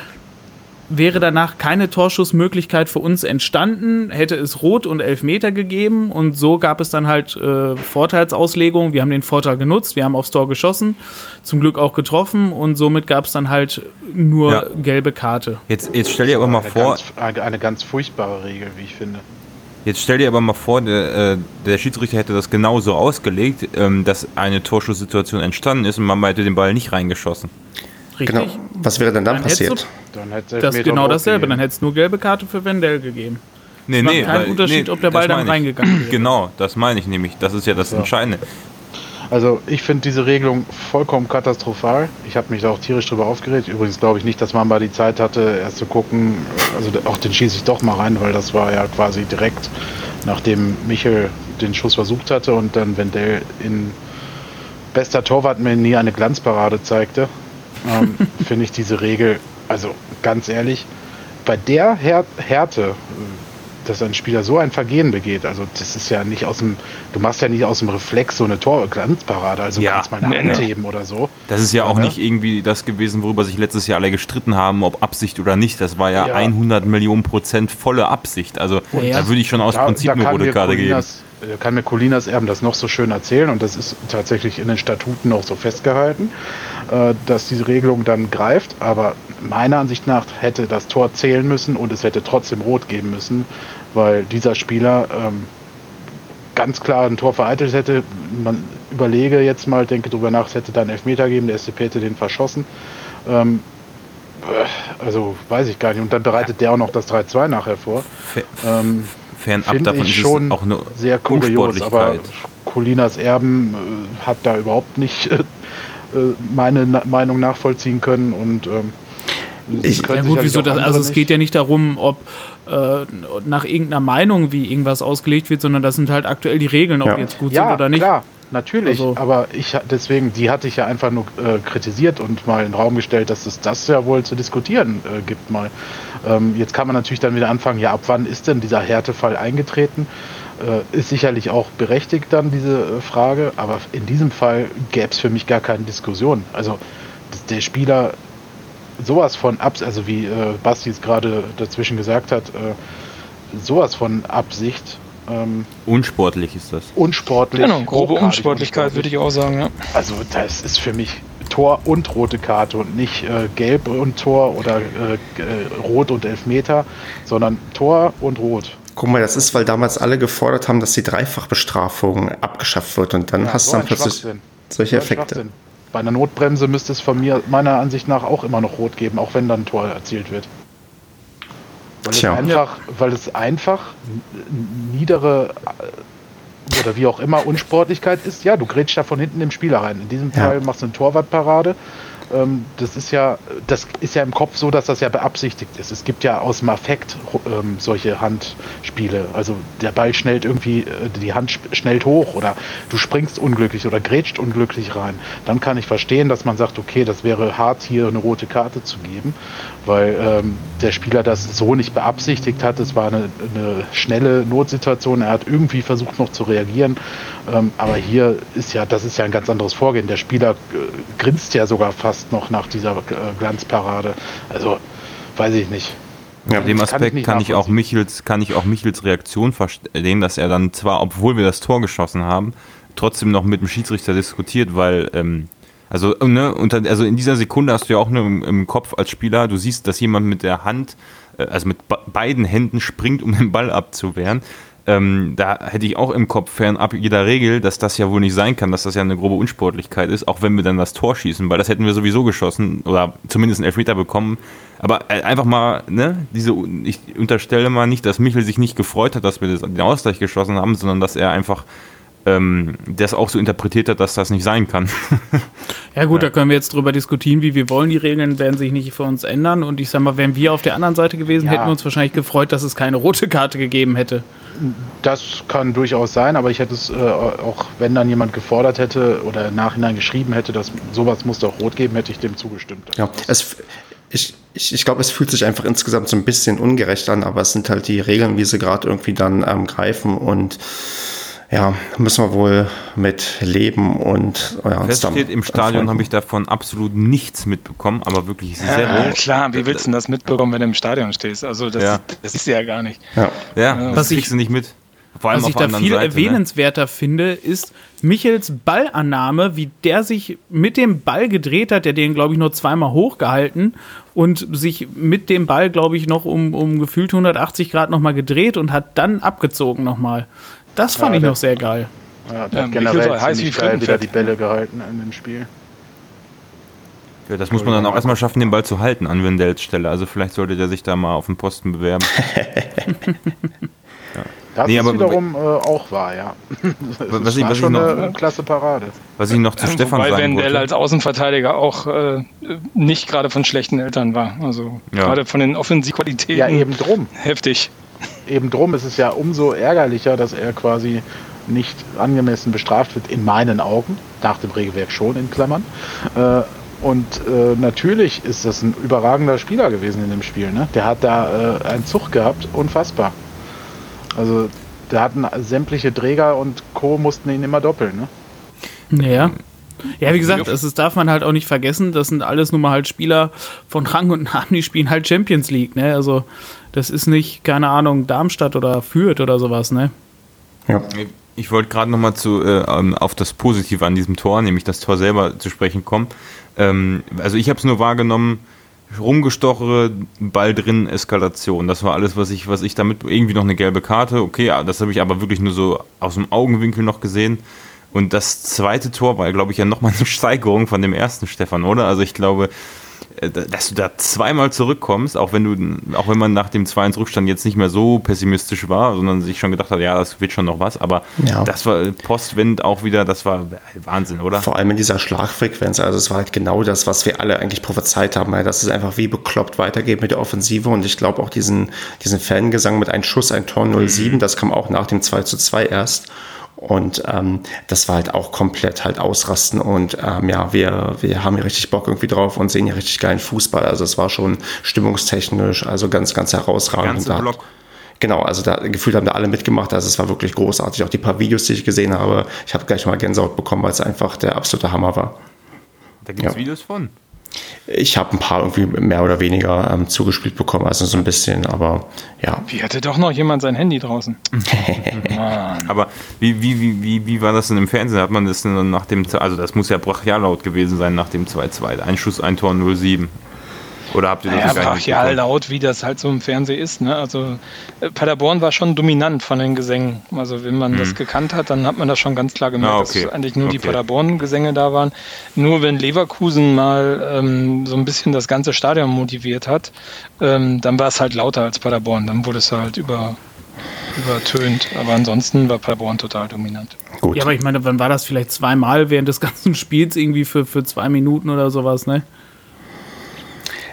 wäre danach keine Torschussmöglichkeit für uns entstanden, hätte es Rot und Elfmeter gegeben und so gab es dann halt äh, Vorteilsauslegung. Wir haben den Vorteil genutzt, wir haben aufs Tor geschossen, zum Glück auch getroffen und somit gab es dann halt nur Ja. gelbe Karte. Jetzt, jetzt stell dir aber mal eine vor, Ganz, eine, eine ganz furchtbare Regel, wie ich finde. Jetzt stell dir aber mal vor, der, äh, der Schiedsrichter hätte das genauso ausgelegt, ähm, dass eine Torschusssituation entstanden ist und man hätte den Ball nicht reingeschossen. Richtig? Genau. Was wäre denn dann Dann passiert? Dann hätte es Das ist genau dasselbe. Dann hätte es nur gelbe Karte für Wendell gegeben. Nee, macht keinen Unterschied, ob der Ball dann reingegangen wäre. Genau, das meine ich nämlich. Das ist ja das Ja. Entscheidende. Also ich finde diese Regelung vollkommen katastrophal. Ich habe mich da auch tierisch drüber aufgeregt. Übrigens glaube ich nicht, dass man mal die Zeit hatte, erst zu gucken. Also auch den schieße ich doch mal rein, weil das war ja quasi direkt nachdem Michel den Schuss versucht hatte und dann Wendell in bester Torwart mir nie eine Glanzparade zeigte. Ähm, finde ich diese Regel, also ganz ehrlich, bei der Här Härte, dass ein Spieler so ein Vergehen begeht, also das ist ja nicht aus dem, du machst ja nicht aus dem Reflex so eine Torglanzparade, also Ja. kannst mal eine Hand heben oder so. Das ist ja auch Ja. nicht irgendwie das gewesen, worüber sich letztes Jahr alle gestritten haben, ob Absicht oder nicht. Das war ja, Ja. 100 Millionen Prozent volle Absicht. Also Ja. da würde ich schon aus Prinzip eine kann rote Karte geben. Äh, kann mir Colinas Erben das noch so schön erzählen und das ist tatsächlich in den Statuten auch so festgehalten, äh, dass diese Regelung dann greift. Aber meiner Ansicht nach hätte das Tor zählen müssen und es hätte trotzdem rot geben müssen, weil dieser Spieler ähm, ganz klar ein Tor vereitelt hätte. Man überlege jetzt mal, denke drüber nach, es hätte dann Elfmeter gegeben, der SCP hätte den verschossen. Ähm, äh, also weiß ich gar nicht. Und dann bereitet der auch noch das 3-2 nachher vor. Ähm, Fernab davon ich ist schon es auch eine sehr kurios, aber. Colinas Erben äh, hat da überhaupt nicht äh, äh, meine Na Meinung nachvollziehen können und ähm, Ich- Ja gut, wieso das? Also es nicht. geht ja nicht darum, ob äh, nach irgendeiner Meinung, wie irgendwas ausgelegt wird, sondern das sind halt aktuell die Regeln, ob Ja. die jetzt gut ja, sind oder nicht. klar, natürlich, Also- aber ich deswegen, die hatte ich ja einfach nur äh, kritisiert und mal in den Raum gestellt, dass es das ja wohl zu diskutieren äh, gibt mal. Ähm, jetzt kann man natürlich dann wieder anfangen, ja, ab wann ist denn dieser Härtefall eingetreten? Äh, ist sicherlich auch berechtigt dann diese äh, Frage, aber in diesem Fall gäbe es für mich gar keine Diskussion. Also der Spieler sowas von Abs, also wie äh, Basti es gerade dazwischen gesagt hat, äh, sowas von Absicht, ähm, Unsportlich ist das. unsportlich. Genau, grobe Unsportlichkeit würde ich auch sagen, ja. Also das ist für mich Tor und rote Karte und nicht äh, gelb und Tor oder äh, äh, rot und Elfmeter, sondern Tor und rot. Guck mal, das ist, weil damals alle gefordert haben, dass die Dreifachbestrafung abgeschafft wird und dann Ja, hast so du dann plötzlich solche So Effekte. Bei einer Notbremse müsste es von mir meiner Ansicht nach auch immer noch rot geben, auch wenn dann ein Tor erzielt wird. Weil Tja. es einfach, weil es einfach niedere oder wie auch immer Unsportlichkeit ist. Ja, du grätschst da von hinten im Spieler rein. In diesem Ja. Fall machst du eine Torwartparade. Ähm, das ist ja, das ist ja im Kopf so, dass das ja beabsichtigt ist. Es gibt ja aus dem Affekt ähm, solche Handspiele. Also der Ball schnellt irgendwie, äh, die Hand sch- schnellt hoch oder du springst unglücklich oder grätscht unglücklich rein. Dann kann ich verstehen, dass man sagt, okay, das wäre hart, hier eine rote Karte zu geben, weil ähm, der Spieler das so nicht beabsichtigt hat. Es war eine, eine schnelle Notsituation. Er hat irgendwie versucht noch zu reagieren. Ähm, aber hier ist ja, das ist ja ein ganz anderes Vorgehen. Der Spieler äh, grinst ja sogar fast noch nach dieser äh, Glanzparade. Also weiß ich nicht. Ja, In dem Das kann ich Aspekt kann ich, auch. Michels, kann ich auch Michels Reaktion verstehen, dass er dann zwar, obwohl wir das Tor geschossen haben, trotzdem noch mit dem Schiedsrichter diskutiert, weil, ähm, also, ne, unter, also in dieser Sekunde hast du ja auch nur im, Kopf als Spieler, du siehst, dass jemand mit der Hand, äh, also mit be- beiden Händen springt, um den Ball abzuwehren. Ähm, da hätte ich auch im Kopf fernab jeder Regel, dass das ja wohl nicht sein kann, dass das ja eine grobe Unsportlichkeit ist, auch wenn wir dann das Tor schießen, weil das hätten wir sowieso geschossen oder zumindest einen Elfmeter bekommen. Aber äh, einfach mal, ne, diese, ich unterstelle mal nicht, dass Michel sich nicht gefreut hat, dass wir das, den Ausgleich geschossen haben, sondern dass er einfach ähm, das auch so interpretiert hat, dass das nicht sein kann. Ja gut, da können wir jetzt drüber diskutieren, wie wir wollen. Die Regeln werden sich nicht für uns ändern. Und ich sag mal, wären wir auf der anderen Seite gewesen, Ja. hätten wir uns wahrscheinlich gefreut, dass es keine rote Karte gegeben hätte. Das kann durchaus sein, aber ich hätte es äh, auch, wenn dann jemand gefordert hätte oder im Nachhinein geschrieben hätte, dass sowas muss doch rot geben, hätte ich dem zugestimmt. Ja, es, ich, ich, ich glaube, es fühlt sich einfach insgesamt so ein bisschen ungerecht an, aber es sind halt die Regeln, wie sie gerade irgendwie dann ähm, greifen und ja, müssen wir wohl mit leben und ja, Fest steht, im Stadion habe ich davon absolut nichts mitbekommen, aber wirklich sehr ja, Klar, wie willst du denn das mitbekommen, wenn du im Stadion stehst? Also das, Ja. das ist ja gar nicht. Ja. Ja, das Was ich- kriegst du nicht mit. Vor allem Was ich da viel Seite, ne? erwähnenswerter finde, ist Michels Ballannahme, wie der sich mit dem Ball gedreht hat, der den, glaube ich, nur zweimal hochgehalten und sich mit dem Ball, glaube ich, noch um, um gefühlt 180 Grad nochmal gedreht und hat dann abgezogen nochmal. Das fand Ja, ich der- noch sehr geil. Ja, der Ja, hat generell heiß ziemlich wie geil wieder die Bälle gehalten in dem Spiel. Ja, das muss man dann auch erstmal schaffen, den Ball zu halten an Wendells Stelle. Also vielleicht sollte der sich da mal auf den Posten bewerben. Das Nee, ist aber- wiederum äh, auch wahr, ja. Das Was ist- ich- war was ich schon noch- eine klasse Parade. Was ich noch zu Stefan Wobei sagen Wendell wollte. als Außenverteidiger auch äh, nicht gerade von schlechten Eltern war. Also Ja. gerade von den Offensivqualitäten Ja, eben drum. heftig. Eben drum ist es ja umso ärgerlicher, dass er quasi nicht angemessen bestraft wird, in meinen Augen. Nach dem Regelwerk schon, in Klammern. Äh, und äh, natürlich ist das ein überragender Spieler gewesen in dem Spiel. Ne? Der hat da äh, einen Zug gehabt, unfassbar. Also, der hatten sämtliche Träger und Co. mussten ihn immer doppeln. Ne? Ja. Ja, wie gesagt, das ist, darf man halt auch nicht vergessen. Das sind alles nun mal halt Spieler von Rang und Namen, die spielen halt Champions League, ne? Also, das ist nicht, keine Ahnung, Darmstadt oder Fürth oder sowas, ne? Ja. Ich wollte gerade nochmal zu, äh, ähm, auf das Positive an diesem Tor, nämlich das Tor selber zu sprechen kommen. Ähm, also ich habe es nur wahrgenommen, rumgestochere, Ball drin, Eskalation. Das war alles, was ich, was ich damit, irgendwie noch eine gelbe Karte, okay, ja, das habe ich aber wirklich nur so aus dem Augenwinkel noch gesehen. Und das zweite Tor war, glaube ich, ja nochmal eine Steigerung von dem ersten Stefan, oder? Also ich glaube, dass du da zweimal zurückkommst, auch wenn du, auch wenn man nach dem 2-1 Rückstand jetzt nicht mehr so pessimistisch war, sondern sich schon gedacht hat, ja, das wird schon noch was, aber Ja. das war Postwind auch wieder, das war Wahnsinn, oder? Vor allem in dieser Schlagfrequenz. Also es war halt genau das, was wir alle eigentlich prophezeit haben, weil das ist einfach wie bekloppt weitergeht mit der Offensive. Und ich glaube auch diesen, diesen Fangesang mit ein Schuss, ein Tor 07, das kam auch nach dem 2 zu 2 erst. Und ähm, das war halt auch komplett halt ausrasten. Und ähm, ja, wir, wir haben hier richtig Bock irgendwie drauf und sehen hier richtig geilen Fußball. Also es war schon stimmungstechnisch, also ganz, ganz herausragend. Da- Block. Genau, also da gefühlt haben da alle mitgemacht. Also es war wirklich großartig. Auch die paar Videos, die ich gesehen habe, ich habe gleich mal Gänsehaut bekommen, weil es einfach der absolute Hammer war. Da gibt es Ja. Videos von. Ich habe ein paar irgendwie mehr oder weniger ähm, zugespielt bekommen, also so ein bisschen, aber ja. Wie hatte doch noch jemand sein Handy draußen? Aber wie, wie, wie, wie, wie war das denn im Fernsehen? Hat man das denn nach dem, also das muss ja brachial laut gewesen sein nach dem 2-2. Ein Schuss, ein Tor 07. Oder habt ihr das Ja, gar nicht brachial laut, wie das halt so im Fernsehen ist. Ne? Also äh, Paderborn war schon dominant von den Gesängen. Also wenn man das gekannt hat, dann hat man das schon ganz klar gemerkt, Ah, okay. dass eigentlich nur die Okay. Paderborn-Gesänge da waren. Nur wenn Leverkusen mal ähm, so ein bisschen das ganze Stadion motiviert hat, ähm, dann war es halt lauter als Paderborn. Dann wurde es halt über, übertönt. Aber ansonsten war Paderborn total dominant. Gut. Ja, aber ich meine, wann war das vielleicht zweimal während des ganzen Spiels irgendwie für, für zwei Minuten oder sowas, ne?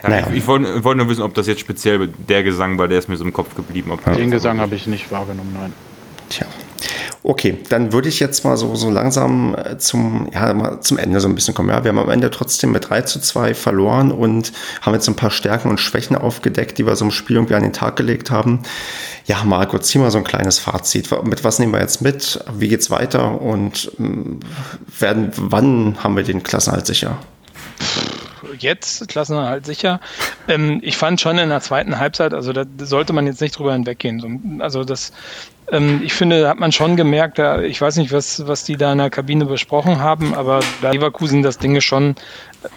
Ja, Naja. Ich, ich wollte wollte nur wissen, ob das jetzt speziell der Gesang war, der ist mir so im Kopf geblieben. Ob Den Gesang habe ich nicht wahrgenommen, nein. Tja. Okay, dann würde ich jetzt mal so, so langsam äh, zum, ja, mal zum Ende so ein bisschen kommen. Ja, wir haben am Ende trotzdem mit 3 zu 2 verloren und haben jetzt ein paar Stärken und Schwächen aufgedeckt, die wir so im Spiel irgendwie an den Tag gelegt haben. Ja, Marco, zieh mal so ein kleines Fazit. Mit was nehmen wir jetzt mit? Wie geht's weiter? Und ähm, werden, wann haben wir den Klassenhalt sicher? Jetzt Klassenerhalt sicher. Ähm, ich fand schon in der zweiten Halbzeit, also da sollte man jetzt nicht drüber hinweggehen. So, Also das, ähm, ich finde, hat man schon gemerkt, da, ich weiß nicht, was, was die da in der Kabine besprochen haben, aber da Leverkusen das Ding schon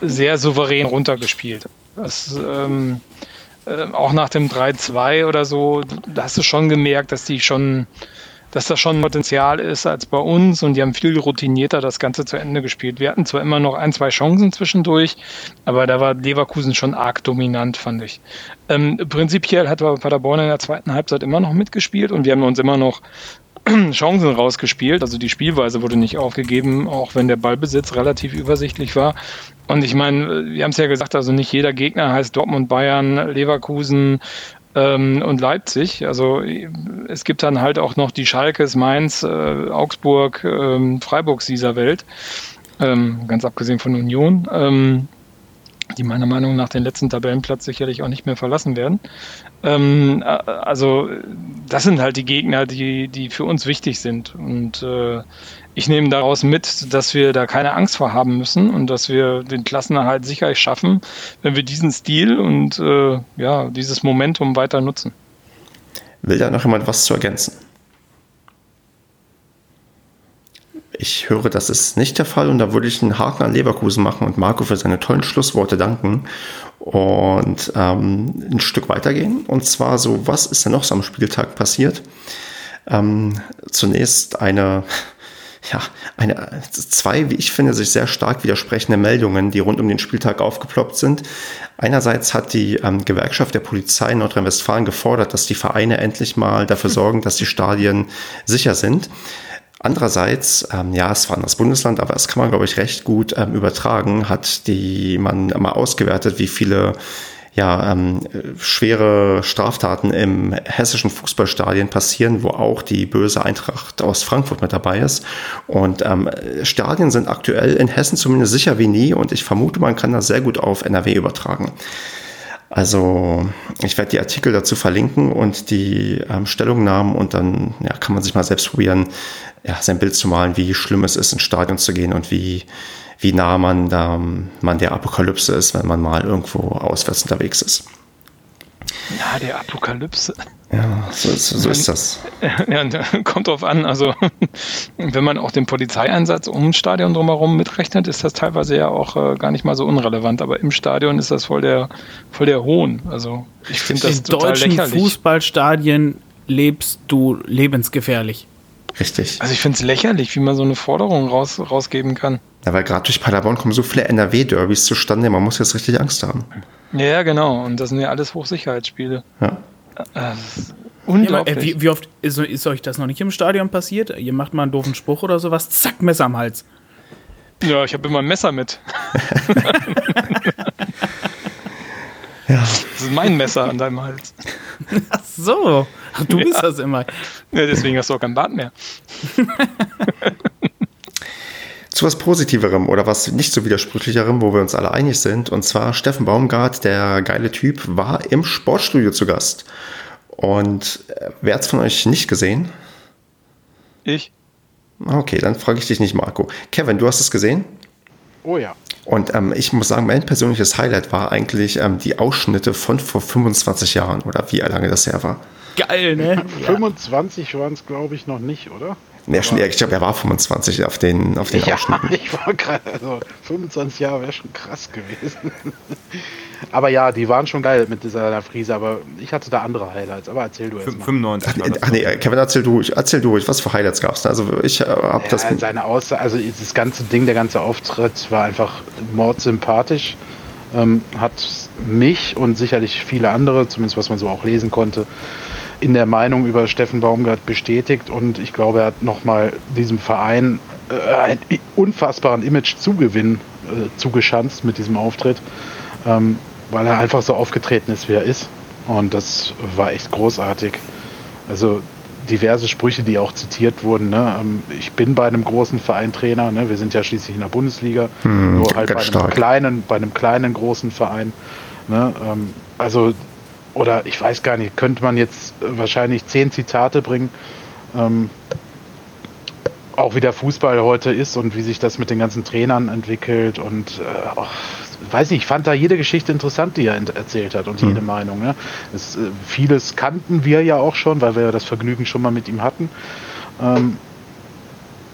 sehr souverän runtergespielt. Das, ähm, äh, auch nach dem 3-2 oder so, da hast du schon gemerkt, dass die schon dass das schon Potenzial ist als bei uns und die haben viel routinierter das Ganze zu Ende gespielt. Wir hatten zwar immer noch ein, zwei Chancen zwischendurch, aber da war Leverkusen schon arg dominant, fand ich. Ähm, prinzipiell hat aber Paderborn in der zweiten Halbzeit immer noch mitgespielt und wir haben uns immer noch Chancen rausgespielt. Also die Spielweise wurde nicht aufgegeben, auch wenn der Ballbesitz relativ übersichtlich war. Und ich meine, wir haben es ja gesagt, also nicht jeder Gegner heißt Dortmund, Bayern, Leverkusen, ähm, und Leipzig. Also es gibt dann halt auch noch die Schalkes, Mainz, äh, Augsburg, ähm, Freiburgs dieser Welt, ähm, ganz abgesehen von Union, ähm, die meiner Meinung nach den letzten Tabellenplatz sicherlich auch nicht mehr verlassen werden. Ähm, also das sind halt die Gegner, die, die für uns wichtig sind. Und äh, ich nehme daraus mit, dass wir da keine Angst vor haben müssen und dass wir den Klassenerhalt sicherlich schaffen, wenn wir diesen Stil und äh, ja, dieses Momentum weiter nutzen. Will da noch jemand was zu ergänzen? Ich höre, das ist nicht der Fall und da würde ich einen Haken an Leverkusen machen und Marco für seine tollen Schlussworte danken und ähm, ein Stück weitergehen. Und zwar so, was ist denn noch so am Spieltag passiert? Ähm, zunächst eine, ja, eine, zwei, wie ich finde, sich sehr stark widersprechende Meldungen, die rund um den Spieltag aufgeploppt sind. Einerseits hat die ähm, Gewerkschaft der Polizei in Nordrhein-Westfalen gefordert, dass die Vereine endlich mal dafür sorgen, dass die Stadien sicher sind. Andererseits, ähm, ja, es war das Bundesland, aber das kann man, glaube ich, recht gut ähm, übertragen, hat die man mal ausgewertet, wie viele ja, ähm, schwere Straftaten im hessischen Fußballstadien passieren, wo auch die böse Eintracht aus Frankfurt mit dabei ist. Und ähm, Stadien sind aktuell in Hessen zumindest sicher wie nie und ich vermute, man kann das sehr gut auf NRW übertragen. Also ich werde die Artikel dazu verlinken und die ähm, Stellungnahmen und dann ja, kann man sich mal selbst probieren, ja, sein Bild zu malen, wie schlimm es ist, ins Stadion zu gehen und wie, wie nah man, da, man der Apokalypse ist, wenn man mal irgendwo auswärts unterwegs ist. Ja, der Apokalypse. Ja, so, so, so ist das. Ja, kommt drauf an. Also, wenn man auch den Polizeieinsatz um Stadion drumherum mitrechnet, ist das teilweise ja auch äh, gar nicht mal so unrelevant. Aber im Stadion ist das voll der, voll der Hohn. Also, ich finde das In total deutschen lächerlich. Fußballstadien lebst du lebensgefährlich. Richtig. Also, ich finde es lächerlich, wie man so eine Forderung raus, rausgeben kann. Ja, weil gerade durch Paderborn kommen so viele NRW-Derbys zustande, man muss jetzt richtig Angst haben. Ja, genau. Und das sind ja alles Hochsicherheitsspiele. Ja. Äh, das ist Ja, unglaublich. aber, äh, wie, wie oft ist, ist euch das noch nicht im Stadion passiert? Ihr macht mal einen doofen Spruch oder sowas, zack, Messer am Hals. Ja, ich habe immer ein Messer mit. Ja. Das ist mein Messer an deinem Hals. Ach so, Ach, du bist Ja. das immer. Ja, deswegen hast du auch kein Bart mehr. Zu was Positiverem oder was nicht so widersprüchlicherem, wo wir uns alle einig sind. Und zwar Steffen Baumgart, der geile Typ, war im Sportstudio zu Gast. Und äh, wer hat's von euch nicht gesehen? Ich? Okay, dann frage ich dich nicht, Marco. Kevin, du hast es gesehen? Oh ja. Und ähm, ich muss sagen, mein persönliches Highlight war eigentlich ähm, die Ausschnitte von vor 25 Jahren oder wie lange das her war. Geil, ne? 25 waren es, glaube ich, noch nicht, oder? Nee, schon, ich glaube, er war 25 auf den, auf den Ja, Ausschnitten. ich war gerade, also 25 Jahre wäre schon krass gewesen. aber ja, die waren schon geil mit dieser Frise, aber ich hatte da andere Highlights. Aber erzähl du mal. 95 war das. Ach nee, Kevin, erzähl du ruhig, erzähl du ruhig, was für Highlights gab es da? Also ich äh, habe Ja, das... seine Aussage, also das ganze Ding, der ganze Auftritt war einfach mordsympathisch. Ähm, hat mich und sicherlich viele andere, zumindest was man so auch lesen konnte, in der Meinung über Steffen Baumgart bestätigt und ich glaube, er hat nochmal diesem Verein äh, einen unfassbaren Image-Zugewinn äh, zugeschanzt mit diesem Auftritt, ähm, weil er einfach so aufgetreten ist, wie er ist. Und das war echt großartig. Also diverse Sprüche, die auch zitiert wurden. Ne? Ähm, Ich bin bei einem großen Verein Trainer. Ne? Wir sind ja schließlich in der Bundesliga. Hm, nur halt bei einem, stark. kleinen, bei einem kleinen großen Verein. Ne? Ähm, Also, oder ich weiß gar nicht, könnte man jetzt äh, wahrscheinlich zehn Zitate bringen. Ähm, auch wie der Fußball heute ist und wie sich das mit den ganzen Trainern entwickelt und äh, auch, weiß nicht, ich fand da jede Geschichte interessant, die er erzählt hat und jede Meinung. Ne? Es, äh, vieles kannten wir ja auch schon, weil wir ja das Vergnügen schon mal mit ihm hatten. Ähm,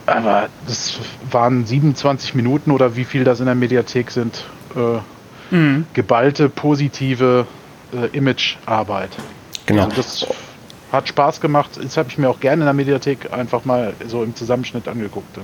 aber das waren 27 Minuten oder wie viel das in der Mediathek sind. Äh, Mhm. geballte, positive äh, Imagearbeit. Genau. Also das hat Spaß gemacht. Das habe ich mir auch gerne in der Mediathek einfach mal so im Zusammenschnitt angeguckt.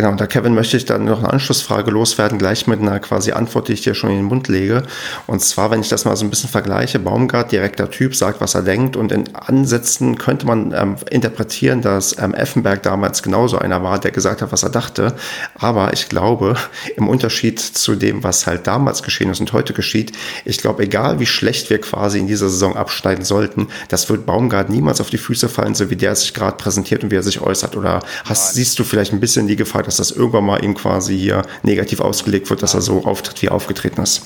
Genau, und da Kevin möchte ich dann noch eine Anschlussfrage loswerden, gleich mit einer quasi Antwort, die ich dir schon in den Mund lege. Und zwar, wenn ich das mal so ein bisschen vergleiche, Baumgart, direkter Typ, sagt, was er denkt und in Ansätzen könnte man ähm, interpretieren, dass ähm, Effenberg damals genauso einer war, der gesagt hat, was er dachte. Aber ich glaube, im Unterschied zu dem, was halt damals geschehen ist und heute geschieht, ich glaube, egal wie schlecht wir quasi in dieser Saison abschneiden sollten, das wird Baumgart niemals auf die Füße fallen, so wie der sich gerade präsentiert und wie er sich äußert. Oder hast, siehst du vielleicht ein bisschen die Gefahr, dass das irgendwann mal ihm quasi hier negativ ausgelegt wird, dass er so auftritt, wie er aufgetreten ist?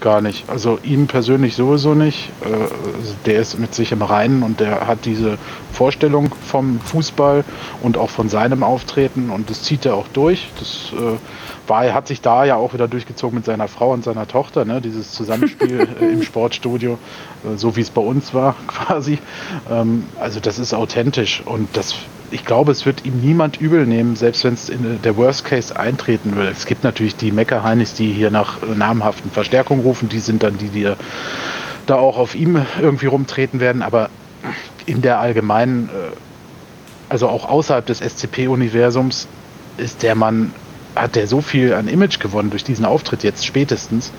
Gar nicht. Also ihm persönlich sowieso nicht. Äh, Der ist mit sich im Reinen und der hat diese Vorstellung vom Fußball und auch von seinem Auftreten und das zieht er auch durch. Das äh, war, hat sich da ja auch wieder durchgezogen mit seiner Frau und seiner Tochter, ne? dieses Zusammenspiel äh, im Sportstudio, so wie es bei uns war quasi. Ähm, Also das ist authentisch und das ich glaube, es wird ihm niemand übel nehmen, selbst wenn es in der Worst Case eintreten würde. Es gibt natürlich die Meckerheinis, die hier nach namhaften Verstärkungen rufen. Die sind dann die, die da auch auf ihm irgendwie rumtreten werden. Aber in der allgemeinen, äh, also auch außerhalb des SCP-Universums, ist der Mann, hat der so viel an Image gewonnen durch diesen Auftritt jetzt spätestens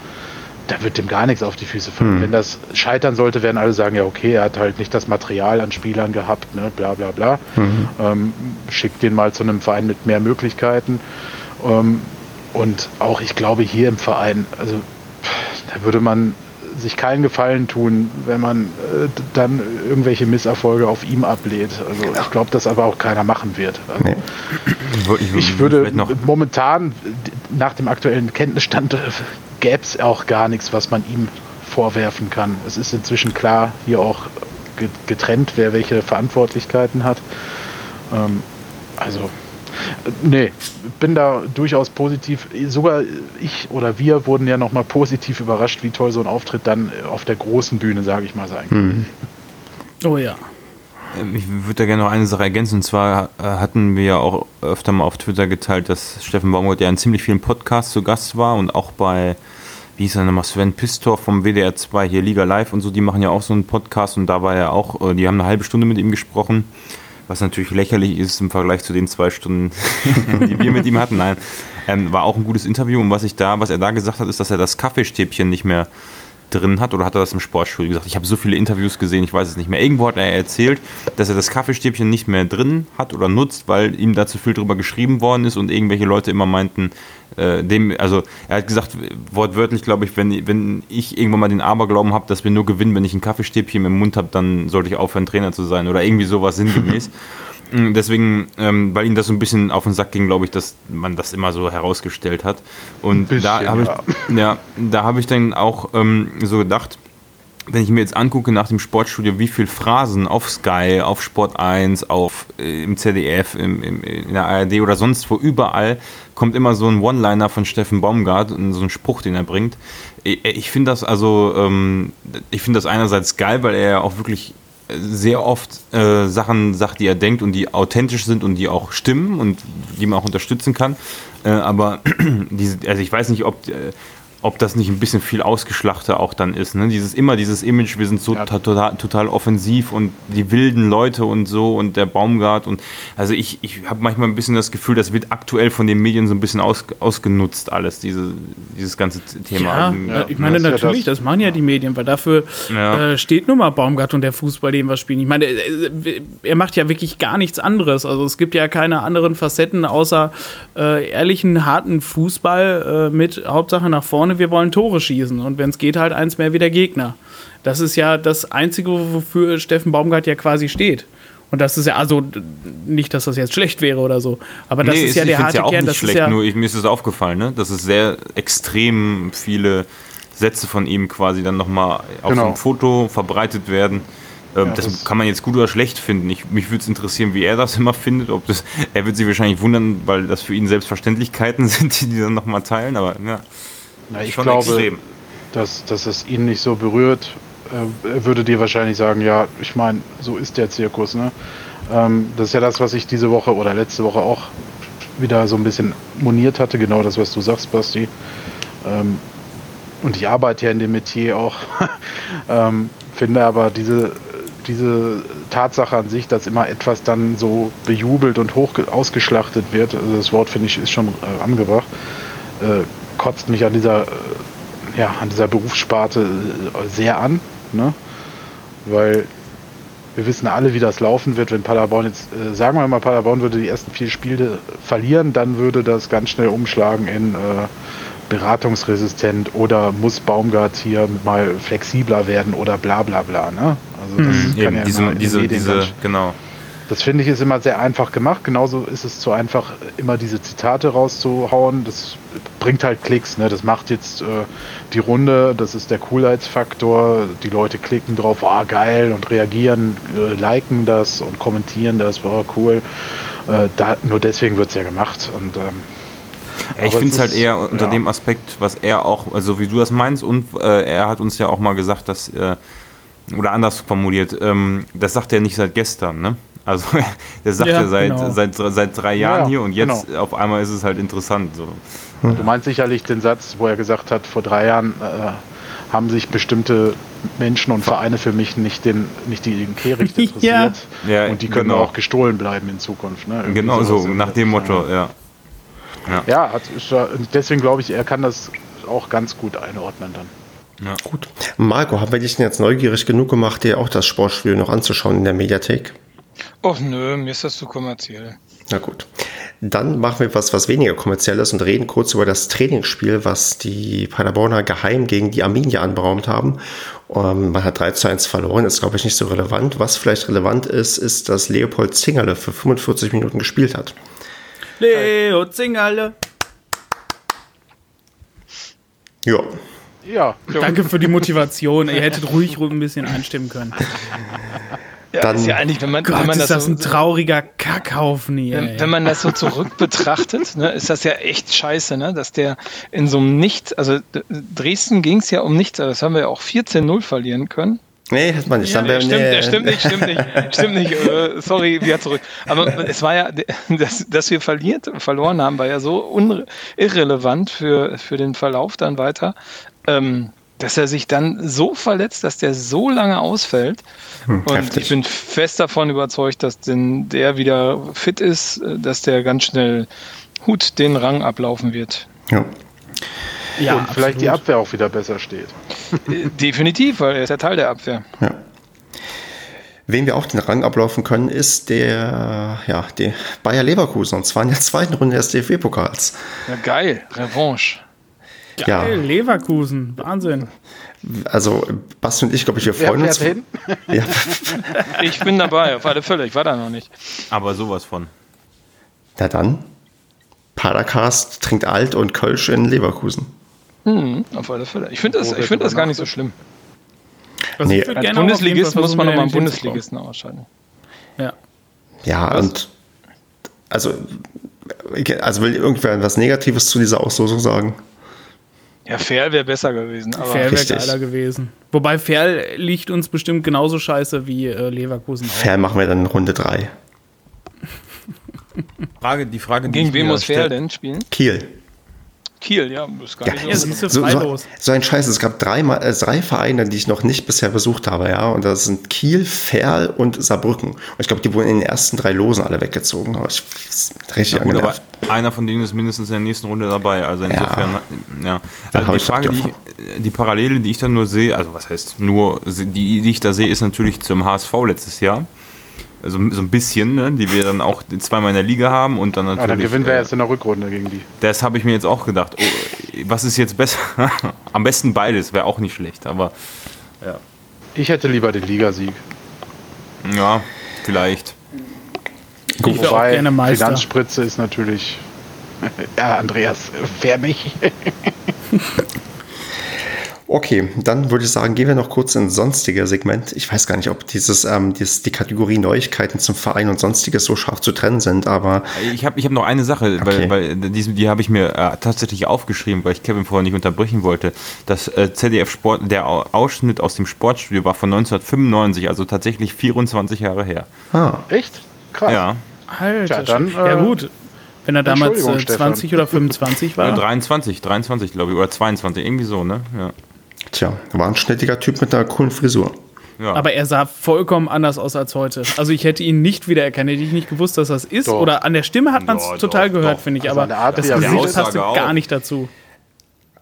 da wird dem gar nichts auf die Füße fallen. Hm. Wenn das scheitern sollte, werden alle sagen, ja okay, er hat halt nicht das Material an Spielern gehabt, ne, bla bla bla. Mhm. Ähm, schickt den mal zu einem Verein mit mehr Möglichkeiten. Ähm, und auch, ich glaube, hier im Verein, also da würde man sich keinen Gefallen tun, wenn man äh, dann irgendwelche Misserfolge auf ihm ablehnt. Also ich glaube, das aber auch keiner machen wird. Also, Nee. ich würde vielleicht noch momentan nach dem aktuellen Kenntnisstand gäbe es auch gar nichts, was man ihm vorwerfen kann. Es ist inzwischen klar, hier auch ge- getrennt, wer welche Verantwortlichkeiten hat. Ähm, also, äh, nee, bin da durchaus positiv. Sogar ich oder wir wurden ja nochmal positiv überrascht, wie toll so ein Auftritt dann auf der großen Bühne, sage ich mal, sein kann. Oh ja. Ähm, Ich würde da gerne noch eine Sache ergänzen. Und zwar äh, hatten wir ja auch öfter mal auf Twitter geteilt, dass Steffen Baumgart ja in ziemlich vielen Podcasts zu Gast war und auch bei, wie hieß er nochmal, Sven Pistor vom WDR 2 hier Liga Live und so, die machen ja auch so einen Podcast und da war er auch, äh, die haben eine halbe Stunde mit ihm gesprochen, was natürlich lächerlich ist im Vergleich zu den zwei Stunden, die wir mit ihm hatten. Nein, ähm, war auch ein gutes Interview und was ich da, was er da gesagt hat, ist, dass er das Kaffeestäbchen nicht mehr drin hat oder hat er das im Sportstudio gesagt? Ich habe so viele Interviews gesehen, ich weiß es nicht mehr. Irgendwo hat er erzählt, dass er das Kaffeestäbchen nicht mehr drin hat oder nutzt, weil ihm da zu viel drüber geschrieben worden ist und irgendwelche Leute immer meinten, äh, dem, also er hat gesagt, wortwörtlich glaube ich, wenn, wenn ich irgendwann mal den Aberglauben habe, dass wir nur gewinnen, wenn ich ein Kaffeestäbchen im Mund habe, dann sollte ich aufhören, Trainer zu sein oder irgendwie sowas sinngemäß. Mm, Deswegen, ähm, weil ihm das so ein bisschen auf den Sack ging, glaube ich, dass man das immer so herausgestellt hat. Und Ein da bisschen, habe ich, ja, da habe ich dann auch ähm, so gedacht, wenn ich mir jetzt angucke nach dem Sportstudio, wie viel Phrasen auf Sky, auf Sport 1, auf, äh, im ZDF, im, im, in der ARD oder sonst wo, überall kommt immer so ein One-Liner von Steffen Baumgart, und so ein Spruch, den er bringt. Ich, ich finde das also, ähm, ich finde das einerseits geil, weil er ja auch wirklich sehr oft äh, Sachen sagt, die er denkt und die authentisch sind und die auch stimmen und die man auch unterstützen kann. Äh, aber diese, also ich weiß nicht, ob, äh, ob das nicht ein bisschen viel ausgeschlachter auch dann ist. Ne? Dieses immer dieses Image, wir sind so Ja. to- total, total offensiv und die wilden Leute und so und der Baumgart und also ich, ich habe manchmal ein bisschen das Gefühl, das wird aktuell von den Medien so ein bisschen aus, ausgenutzt alles, diese, dieses ganze Thema. Ja, Ja, ich meine das natürlich, das. das, machen ja die Medien, weil dafür Ja. äh, steht nun mal Baumgart und der Fußball, den wir spielen. Ich meine, äh, er macht ja wirklich gar nichts anderes. Also es gibt ja keine anderen Facetten außer äh, ehrlichen, harten Fußball äh, mit Hauptsache nach vorne, wir wollen Tore schießen und wenn es geht, halt eins mehr wie der Gegner. Das ist ja das Einzige, wofür Steffen Baumgart ja quasi steht. Und das ist ja, also nicht, dass das jetzt schlecht wäre oder so, aber das Nee, ist ja ich der harte ja auch Kern. nicht Das ist schlecht, ja, nur ich, mir ist es aufgefallen, ne? dass es sehr extrem viele Sätze von ihm quasi dann nochmal auf Genau. so einem Foto verbreitet werden. Ähm, Ja, das, das- kann man jetzt gut oder schlecht finden. Ich, mich würde es interessieren, wie er das immer findet. Ob das, er wird sich wahrscheinlich wundern, weil das für ihn Selbstverständlichkeiten sind, die die dann nochmal teilen. Aber ja, Na, ich schon glaube, extrem. dass, dass es ihn nicht so berührt. Er würde dir wahrscheinlich sagen, ja, ich meine, so ist der Zirkus. Ne? Ähm, das ist ja das, was ich diese Woche oder letzte Woche auch wieder so ein bisschen moniert hatte, genau das, was du sagst, Basti. Ähm, und ich arbeite ja in dem Metier auch. ähm, finde aber diese, diese Tatsache an sich, dass immer etwas dann so bejubelt und hoch ausgeschlachtet wird, also das Wort finde ich ist schon äh, angebracht, äh, kotzt mich an dieser, äh, ja, an dieser Berufssparte äh, sehr an, ne? weil wir wissen alle, wie das laufen wird, wenn Paderborn jetzt, äh, sagen wir mal, Paderborn würde die ersten vier Spiele verlieren, dann würde das ganz schnell umschlagen in äh, beratungsresistent oder muss Baumgart hier mal flexibler werden oder bla bla bla. Ne? Also das kann Eben, ja diese, diese, diese, genau. Das finde ich ist immer sehr einfach gemacht. Genauso ist es zu einfach, immer diese Zitate rauszuhauen. Das bringt halt Klicks. Ne? Das macht jetzt äh, die Runde. Das ist der Coolheitsfaktor. Die Leute klicken drauf, ah geil und reagieren, äh, liken das und kommentieren das, war cool. Äh, da, nur deswegen wird es ja gemacht. Und ähm, Ja, ich finde es halt eher unter ja. dem Aspekt, was er auch, also wie du das meinst, und äh, er hat uns ja auch mal gesagt, dass, äh, oder anders formuliert, ähm, das sagt er nicht seit gestern, ne? Also der sagt Ja, ja, seit, genau. seit, seit drei Jahren Ja, hier und jetzt genau. auf einmal ist es halt interessant. So. Du meinst sicherlich den Satz, wo er gesagt hat, vor drei Jahren äh, haben sich bestimmte Menschen und Vereine für mich nicht den nicht die den Kehricht Ja. interessiert. Ja, und die können genau. auch gestohlen bleiben in Zukunft. Ne? Irgendwie Genau so, nach dem Motto, ja. Ja, hat, ist ja- deswegen glaube ich, er kann das auch ganz gut einordnen dann. Gut. Marco, haben wir dich denn jetzt neugierig genug gemacht, dir auch das Sportstudio noch anzuschauen in der Mediathek? Och nö, mir ist das zu kommerziell. Na gut. Dann machen wir was, was weniger kommerzielles und reden kurz über das Trainingsspiel, was die Paderborner geheim gegen die Arminia anberaumt haben. Ähm, man hat 3 zu 1 verloren, ist glaube ich nicht so relevant. Was vielleicht relevant ist, ist, dass Leopold Zingerle für 45 Minuten gespielt hat. Leo Zingerle. Ja, Ja, Danke für die Motivation. Ihr hättet ruhig ein bisschen einstimmen können. Ja, Dann- ist ja eigentlich, wenn man, wenn Gott, man ist das, das so, ein trauriger Kackhaufen hier. wenn, wenn man das so zurück betrachtet, ne, ist das ja echt scheiße, ne, dass der in so einem Nichts, also Dresden ging es ja um nichts, aber das haben wir ja auch 14-0 verlieren können. nee, hat man nicht. Dann Nee, stimmt, nee. stimmt nicht, stimmt nicht, stimmt nicht. Äh, sorry, wieder zurück. Aber es war ja, dass, dass wir verliert, verloren haben, war ja so irrelevant für, für den Verlauf dann weiter, ähm, dass er sich dann so verletzt, dass der so lange ausfällt. Und Hm, heftig. ich bin fest davon überzeugt, dass denn der wieder fit ist, äh, dass der ganz schnell Hut den Rang ablaufen wird. Ja. ja, und vielleicht die absolut. Abwehr auch wieder besser steht. Äh, Definitiv, weil er ist ja Teil der Abwehr. Ja. Wen wir auch den Rang ablaufen können, ist der, ja, die Bayer Leverkusen. Und zwar in der zweiten Runde des DFB-Pokals. Ja, geil, Revanche. Ja, Geil, Leverkusen. Wahnsinn. also Basti und ich, glaube ich, wir Wer freuen uns. fährt hin? Ja, Ich bin dabei, auf alle Fälle. Ich war da noch nicht. Aber sowas von. na dann. Padercast trinkt Alt und Kölsch in Leverkusen. Mhm, auf alle Fälle. Ich finde das, ich find das gar nicht so schlimm. Also Nee. Als Bundesligist muss man nochmal einen Bundesligisten ausschalten. zu kommen. Ja, Was? und also, also will irgendwer was Negatives zu dieser Auslosung sagen? Ja, Fair wäre besser gewesen. Aber Fair wäre geiler gewesen. Wobei Fair liegt uns bestimmt genauso scheiße wie äh, Leverkusen. Fair machen wir dann in Runde 3. Frage, die Frage, die gegen wen muss Fair stell- denn spielen? Kiel. Kiel, ja, ist gar Ja, nicht Ja, so. So, so, so ein Scheiß. Es gab drei, äh, drei Vereine, die ich noch nicht bisher besucht habe, ja. Und das sind Kiel, Ferl und Saarbrücken. Und ich glaube, die wurden in den ersten drei Losen alle weggezogen. Aber ich richtig Ja, gut, aber einer von denen ist mindestens in der nächsten Runde dabei. Also insofern, ja. Dann Also die ich Frage, die, ich, die Parallele, die ich dann nur sehe, also was heißt nur, die, die ich da sehe, ist natürlich zum HSV letztes Jahr. Also so ein bisschen, ne, die wir dann auch zweimal in der Liga haben und dann Ah, natürlich. dann gewinnen wir äh, erst in der Rückrunde gegen die. Das habe ich mir jetzt auch gedacht. Oh, was ist jetzt besser? Am besten beides, wäre auch nicht schlecht, aber Ich hätte lieber den Ligasieg. ja, vielleicht. Ich wäre auch gerne Meister. Finanzspritze ist natürlich. Ja, Andreas, wer nicht? Okay, dann würde ich sagen, gehen wir noch kurz ins sonstige Segment. Ich weiß gar nicht, ob dieses, ähm, dieses, die Kategorie Neuigkeiten zum Verein und sonstiges so scharf zu trennen sind, aber Ich habe ich hab noch eine Sache, Okay. weil, weil die, die habe ich mir äh, tatsächlich aufgeschrieben, weil ich Kevin vorher nicht unterbrechen wollte. Das äh, ZDF Sport, der Au- Ausschnitt aus dem Sportstudio war von 1995, also tatsächlich 24 Jahre her. ah, Echt? Krass. Ja, Alter, Tja, dann, ja äh, gut. Wenn er damals Entschuldigung, äh, Stefan. 20 oder 25 äh, war. 23, 23 glaube ich, oder 22, irgendwie so, ne? Ja. Tja, war ein schnittiger Typ mit einer coolen Frisur. ja. Aber er sah vollkommen anders aus als heute. Also ich hätte ihn nicht wiedererkannt, hätte ich nicht gewusst, dass das ist. Doch. Oder an der Stimme hat man es Ja, total doch, gehört, finde ich. Also Aber an der Art, das er Gesicht passte auch. gar nicht dazu.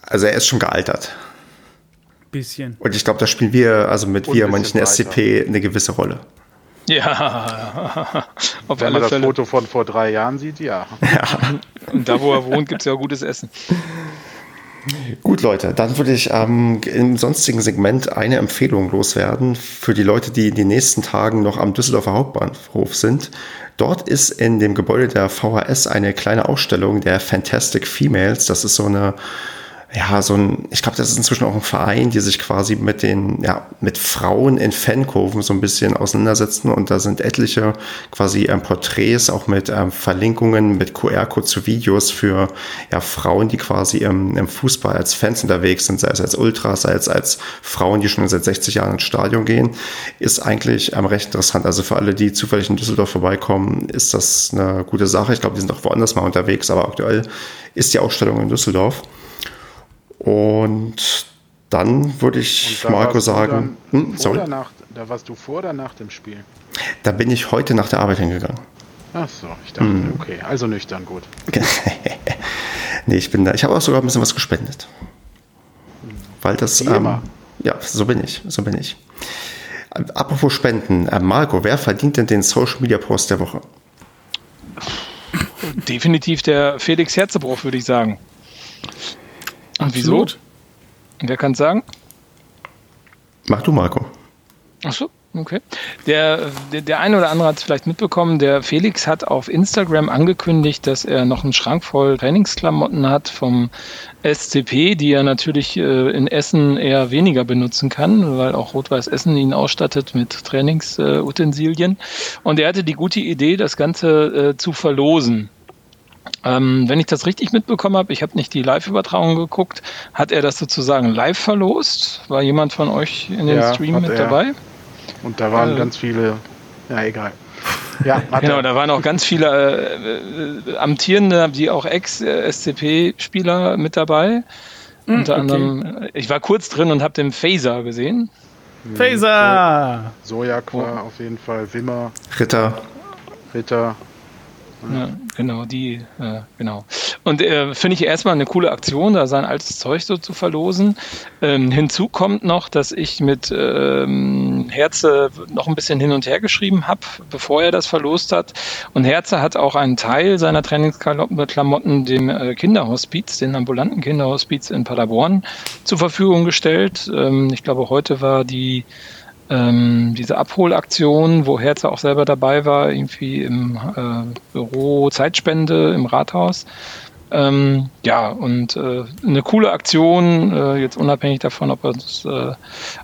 Also er ist schon gealtert. Bisschen. Und ich glaube, da spielen wir, also mit Und wir manchen bisschen SCP eine gewisse Rolle. Ja, auf Wenn man das Fälle. Foto von vor drei Jahren sieht, ja. Und da, wo er wohnt, gibt es ja auch gutes Essen. Gut, Leute, dann würde ich ähm, im sonstigen Segment eine Empfehlung loswerden für die Leute, die in den nächsten Tagen noch am Düsseldorfer Hauptbahnhof sind. Dort ist in dem Gebäude der VHS eine kleine Ausstellung der Fantastic Females. Das ist so eine ja, so ein, ich glaube, das ist inzwischen auch ein Verein, die sich quasi mit den, ja, mit Frauen in Fankurven so ein bisschen auseinandersetzen und da sind etliche quasi ähm, Porträts, auch mit ähm, Verlinkungen, mit QR-Code zu Videos für ja, Frauen, die quasi im, im Fußball als Fans unterwegs sind, sei es als Ultras, sei es als Frauen, die schon seit 60 Jahren ins Stadion gehen, ist eigentlich ähm, recht interessant. Also für alle, die zufällig in Düsseldorf vorbeikommen, ist das eine gute Sache. Ich glaube, die sind auch woanders mal unterwegs, aber aktuell ist die Ausstellung in Düsseldorf. Und dann würde ich Marco sagen, dann, hm, sorry. Nach, da warst du vor oder nach dem Spiel? Da bin ich heute nach der Arbeit hingegangen. Ach so, ich dachte, hm. okay, also nüchtern, gut. nee, ich bin da. Ich habe auch sogar ein bisschen was gespendet. Weil das. Ähm, ja, so bin ich, so bin ich. Apropos Spenden, äh, Marco, wer verdient denn den Social Media Post der Woche? Definitiv der Felix Herzebruch, würde ich sagen. Und wieso? Wer kann es sagen? Mach du, Marco. Achso, okay. Der, der, der eine oder andere hat es vielleicht mitbekommen. Der Felix hat auf Instagram angekündigt, dass er noch einen Schrank voll Trainingsklamotten hat vom SCP, die er natürlich äh, in Essen eher weniger benutzen kann, weil auch Rot-Weiß Essen ihn ausstattet mit Trainingsutensilien. Äh, Und er hatte die gute Idee, das Ganze äh, zu verlosen. Ähm, wenn ich das richtig mitbekommen habe, ich habe nicht die Live-Übertragung geguckt, hat er das sozusagen live verlost? War jemand von euch in dem ja, Stream mit er. dabei? Und da waren äh, ganz viele, ja egal. Ja, genau, er. da waren auch ganz viele äh, äh, amtierende, die auch Ex-SCP-Spieler mit dabei. Mhm, Unter okay. anderem, ich war kurz drin und habe den Phaser gesehen. Phaser! Sojak war oh. auf jeden Fall, Wimmer. Ritter. Ritter. Ja, genau, die, äh, genau. Und äh, finde ich erstmal eine coole Aktion, da sein altes Zeug so zu verlosen. Ähm, hinzu kommt noch, dass ich mit ähm, Herze noch ein bisschen hin und her geschrieben habe, bevor er das verlost hat. Und Herze hat auch einen Teil seiner Trainingsklamotten dem äh, Kinderhospiz, den ambulanten Kinderhospiz in Paderborn, zur Verfügung gestellt. Ähm, ich glaube, heute war die ähm, diese Abholaktion, wo Herz auch selber dabei war, irgendwie im äh, Büro Zeitspende im Rathaus. Ähm, ja, und äh, eine coole Aktion, äh, jetzt unabhängig davon, ob er es äh,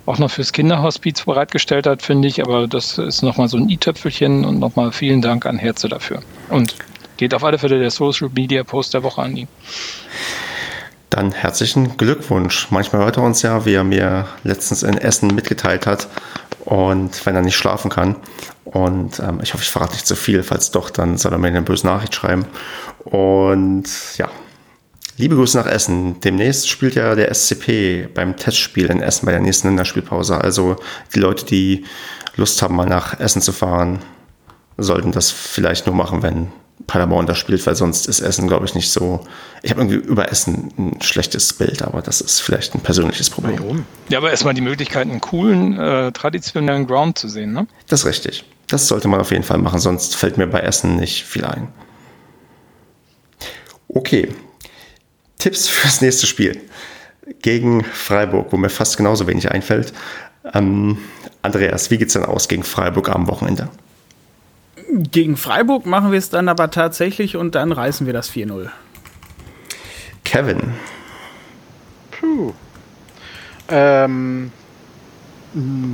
auch noch fürs Kinderhospiz bereitgestellt hat, finde ich, aber das ist nochmal so ein i-Töpfelchen und nochmal vielen Dank an Herze dafür. Und geht auf alle Fälle der Social Media Post der Woche an ihn. Dann herzlichen Glückwunsch. Manchmal hört er uns ja, wie er mir letztens in Essen mitgeteilt hat. Und wenn er nicht schlafen kann. Und ähm, ich hoffe, ich verrate nicht zu viel. Falls doch, dann soll er mir eine böse Nachricht schreiben. Und ja, liebe Grüße nach Essen. Demnächst spielt ja der SCP beim Testspiel in Essen bei der nächsten Länderspielpause. Also die Leute, die Lust haben, mal nach Essen zu fahren, sollten das vielleicht nur machen, wenn Paderborn da spielt, weil sonst ist Essen, glaube ich, nicht so. Ich habe irgendwie über Essen ein schlechtes Bild, aber das ist vielleicht ein persönliches Problem. Warum? Ja, aber erstmal die Möglichkeit, einen coolen, äh, traditionellen Ground zu sehen, ne? Das ist richtig. Das sollte man auf jeden Fall machen, sonst fällt mir bei Essen nicht viel ein. Okay. Tipps fürs nächste Spiel. Gegen Freiburg, wo mir fast genauso wenig einfällt. Ähm, Andreas, wie geht's denn aus gegen Freiburg am Wochenende? Gegen Freiburg machen wir es dann aber tatsächlich und dann reißen wir das 4-0. Kevin. Puh. Ähm,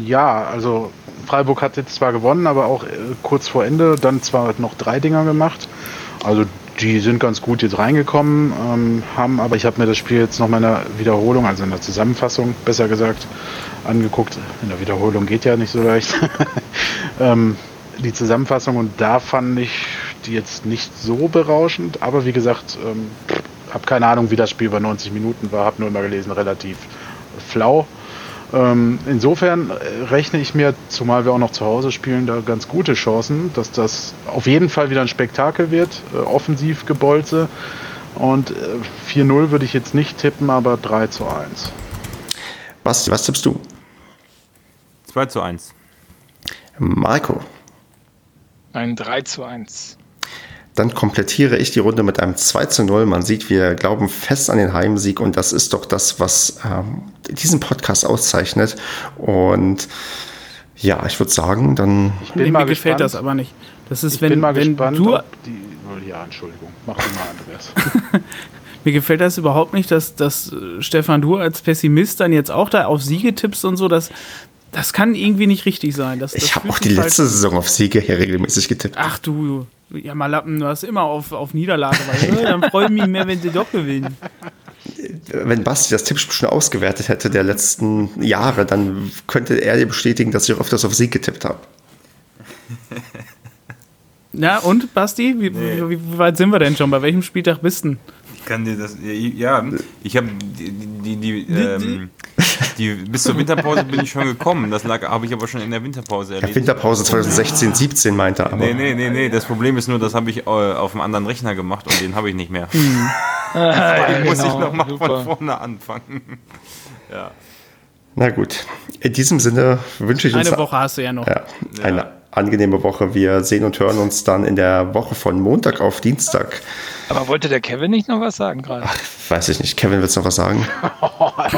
ja, also Freiburg hat jetzt zwar gewonnen, aber auch äh, kurz vor Ende dann zwar noch drei Dinger gemacht. Also die sind ganz gut jetzt reingekommen, ähm, haben, aber ich habe mir das Spiel jetzt noch mal in der Wiederholung, also in der Zusammenfassung besser gesagt, angeguckt. In der Wiederholung geht ja nicht so leicht. ähm, die Zusammenfassung und da fand ich die jetzt nicht so berauschend, aber wie gesagt, ähm, habe keine Ahnung, wie das Spiel über 90 Minuten war, habe nur immer gelesen, relativ flau. Ähm, insofern äh, rechne ich mir, zumal wir auch noch zu Hause spielen, da ganz gute Chancen, dass das auf jeden Fall wieder ein Spektakel wird, äh, offensiv Gebolze. Und äh, 4-0 würde ich jetzt nicht tippen, aber 3 zu 1. Was, was tippst du? 2 zu 1. Marco. Ein 3 zu 1. Dann komplettiere ich die Runde mit einem 2 zu 0. Man sieht, wir glauben fest an den Heimsieg und das ist doch das, was ähm, diesen Podcast auszeichnet. Und ja, ich würde sagen, dann. Ich bin Nee, mal mir gefällt gespannt. das aber nicht. Das ist, Ich wenn, bin mal wenn gespannt, du, ob die. Oh, ja, Entschuldigung. Mach du mal, Andreas. mir gefällt das überhaupt nicht, dass, dass äh, Stefan, du als Pessimist dann jetzt auch da auf Siege tippst und so, das, das kann irgendwie nicht richtig sein. Das, das Ich habe auch die sich letzte falsch- Saison auf Siege hier regelmäßig getippt. Ach du, ja mal Lappen, du hast immer auf, auf Niederlage, weil, äh, dann freue ich mich mehr, wenn sie doch gewinnen. Wenn Basti das Tippspiel schon ausgewertet hätte der letzten Jahre, dann könnte er dir bestätigen, dass ich auch öfters auf Sieg getippt habe. Na und, Basti, wie, wie, wie weit sind wir denn schon? Bei welchem Spieltag bist du? Kann dir das. Ja, ich habe die, die, die, ähm, die. Bis zur Winterpause bin ich schon gekommen. Das lag, habe ich aber schon in der Winterpause Ja, erlebt. Winterpause 2016, 17 meinte er aber. Nee, nee, nee, nee. Das Problem ist nur, das habe ich äh, auf einem anderen Rechner gemacht und den habe ich nicht mehr. Den muss ich Genau, nochmal von vorne anfangen. Na gut, in diesem Sinne wünsche ich uns Eine Woche hast du ja noch. Ja, eine angenehme Woche. Wir sehen und hören uns dann in der Woche von Montag auf Dienstag. Aber wollte der Kevin nicht noch was sagen gerade? Weiß ich nicht. Kevin, willst du noch was sagen? Weiß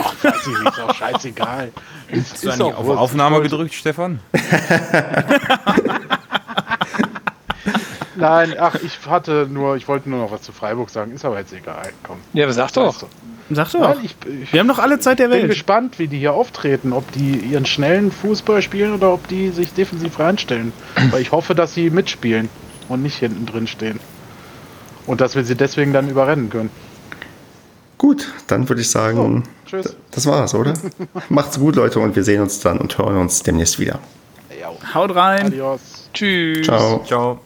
ich nicht, ist auch scheißegal. Ist, Hast du eigentlich auf Aufnahme gedrückt, Stefan? Nein, ach, ich hatte nur, ich wollte nur noch was zu Freiburg sagen, ist aber jetzt egal. Komm. Ja, aber sag doch. Sag doch. Nein, ich, ich wir haben noch alle Zeit der bin Welt. gespannt, wie die hier auftreten, ob die ihren schnellen Fußball spielen oder ob die sich defensiv reinstellen. Weil ich hoffe, dass sie mitspielen und nicht hinten drin stehen. Und dass wir sie deswegen dann überrennen können. Gut, dann würde ich sagen, Tschüss. das war's, oder? Macht's gut, Leute, und wir sehen uns dann und hören uns demnächst wieder. Haut rein. Adios. Tschüss. Ciao. Ciao.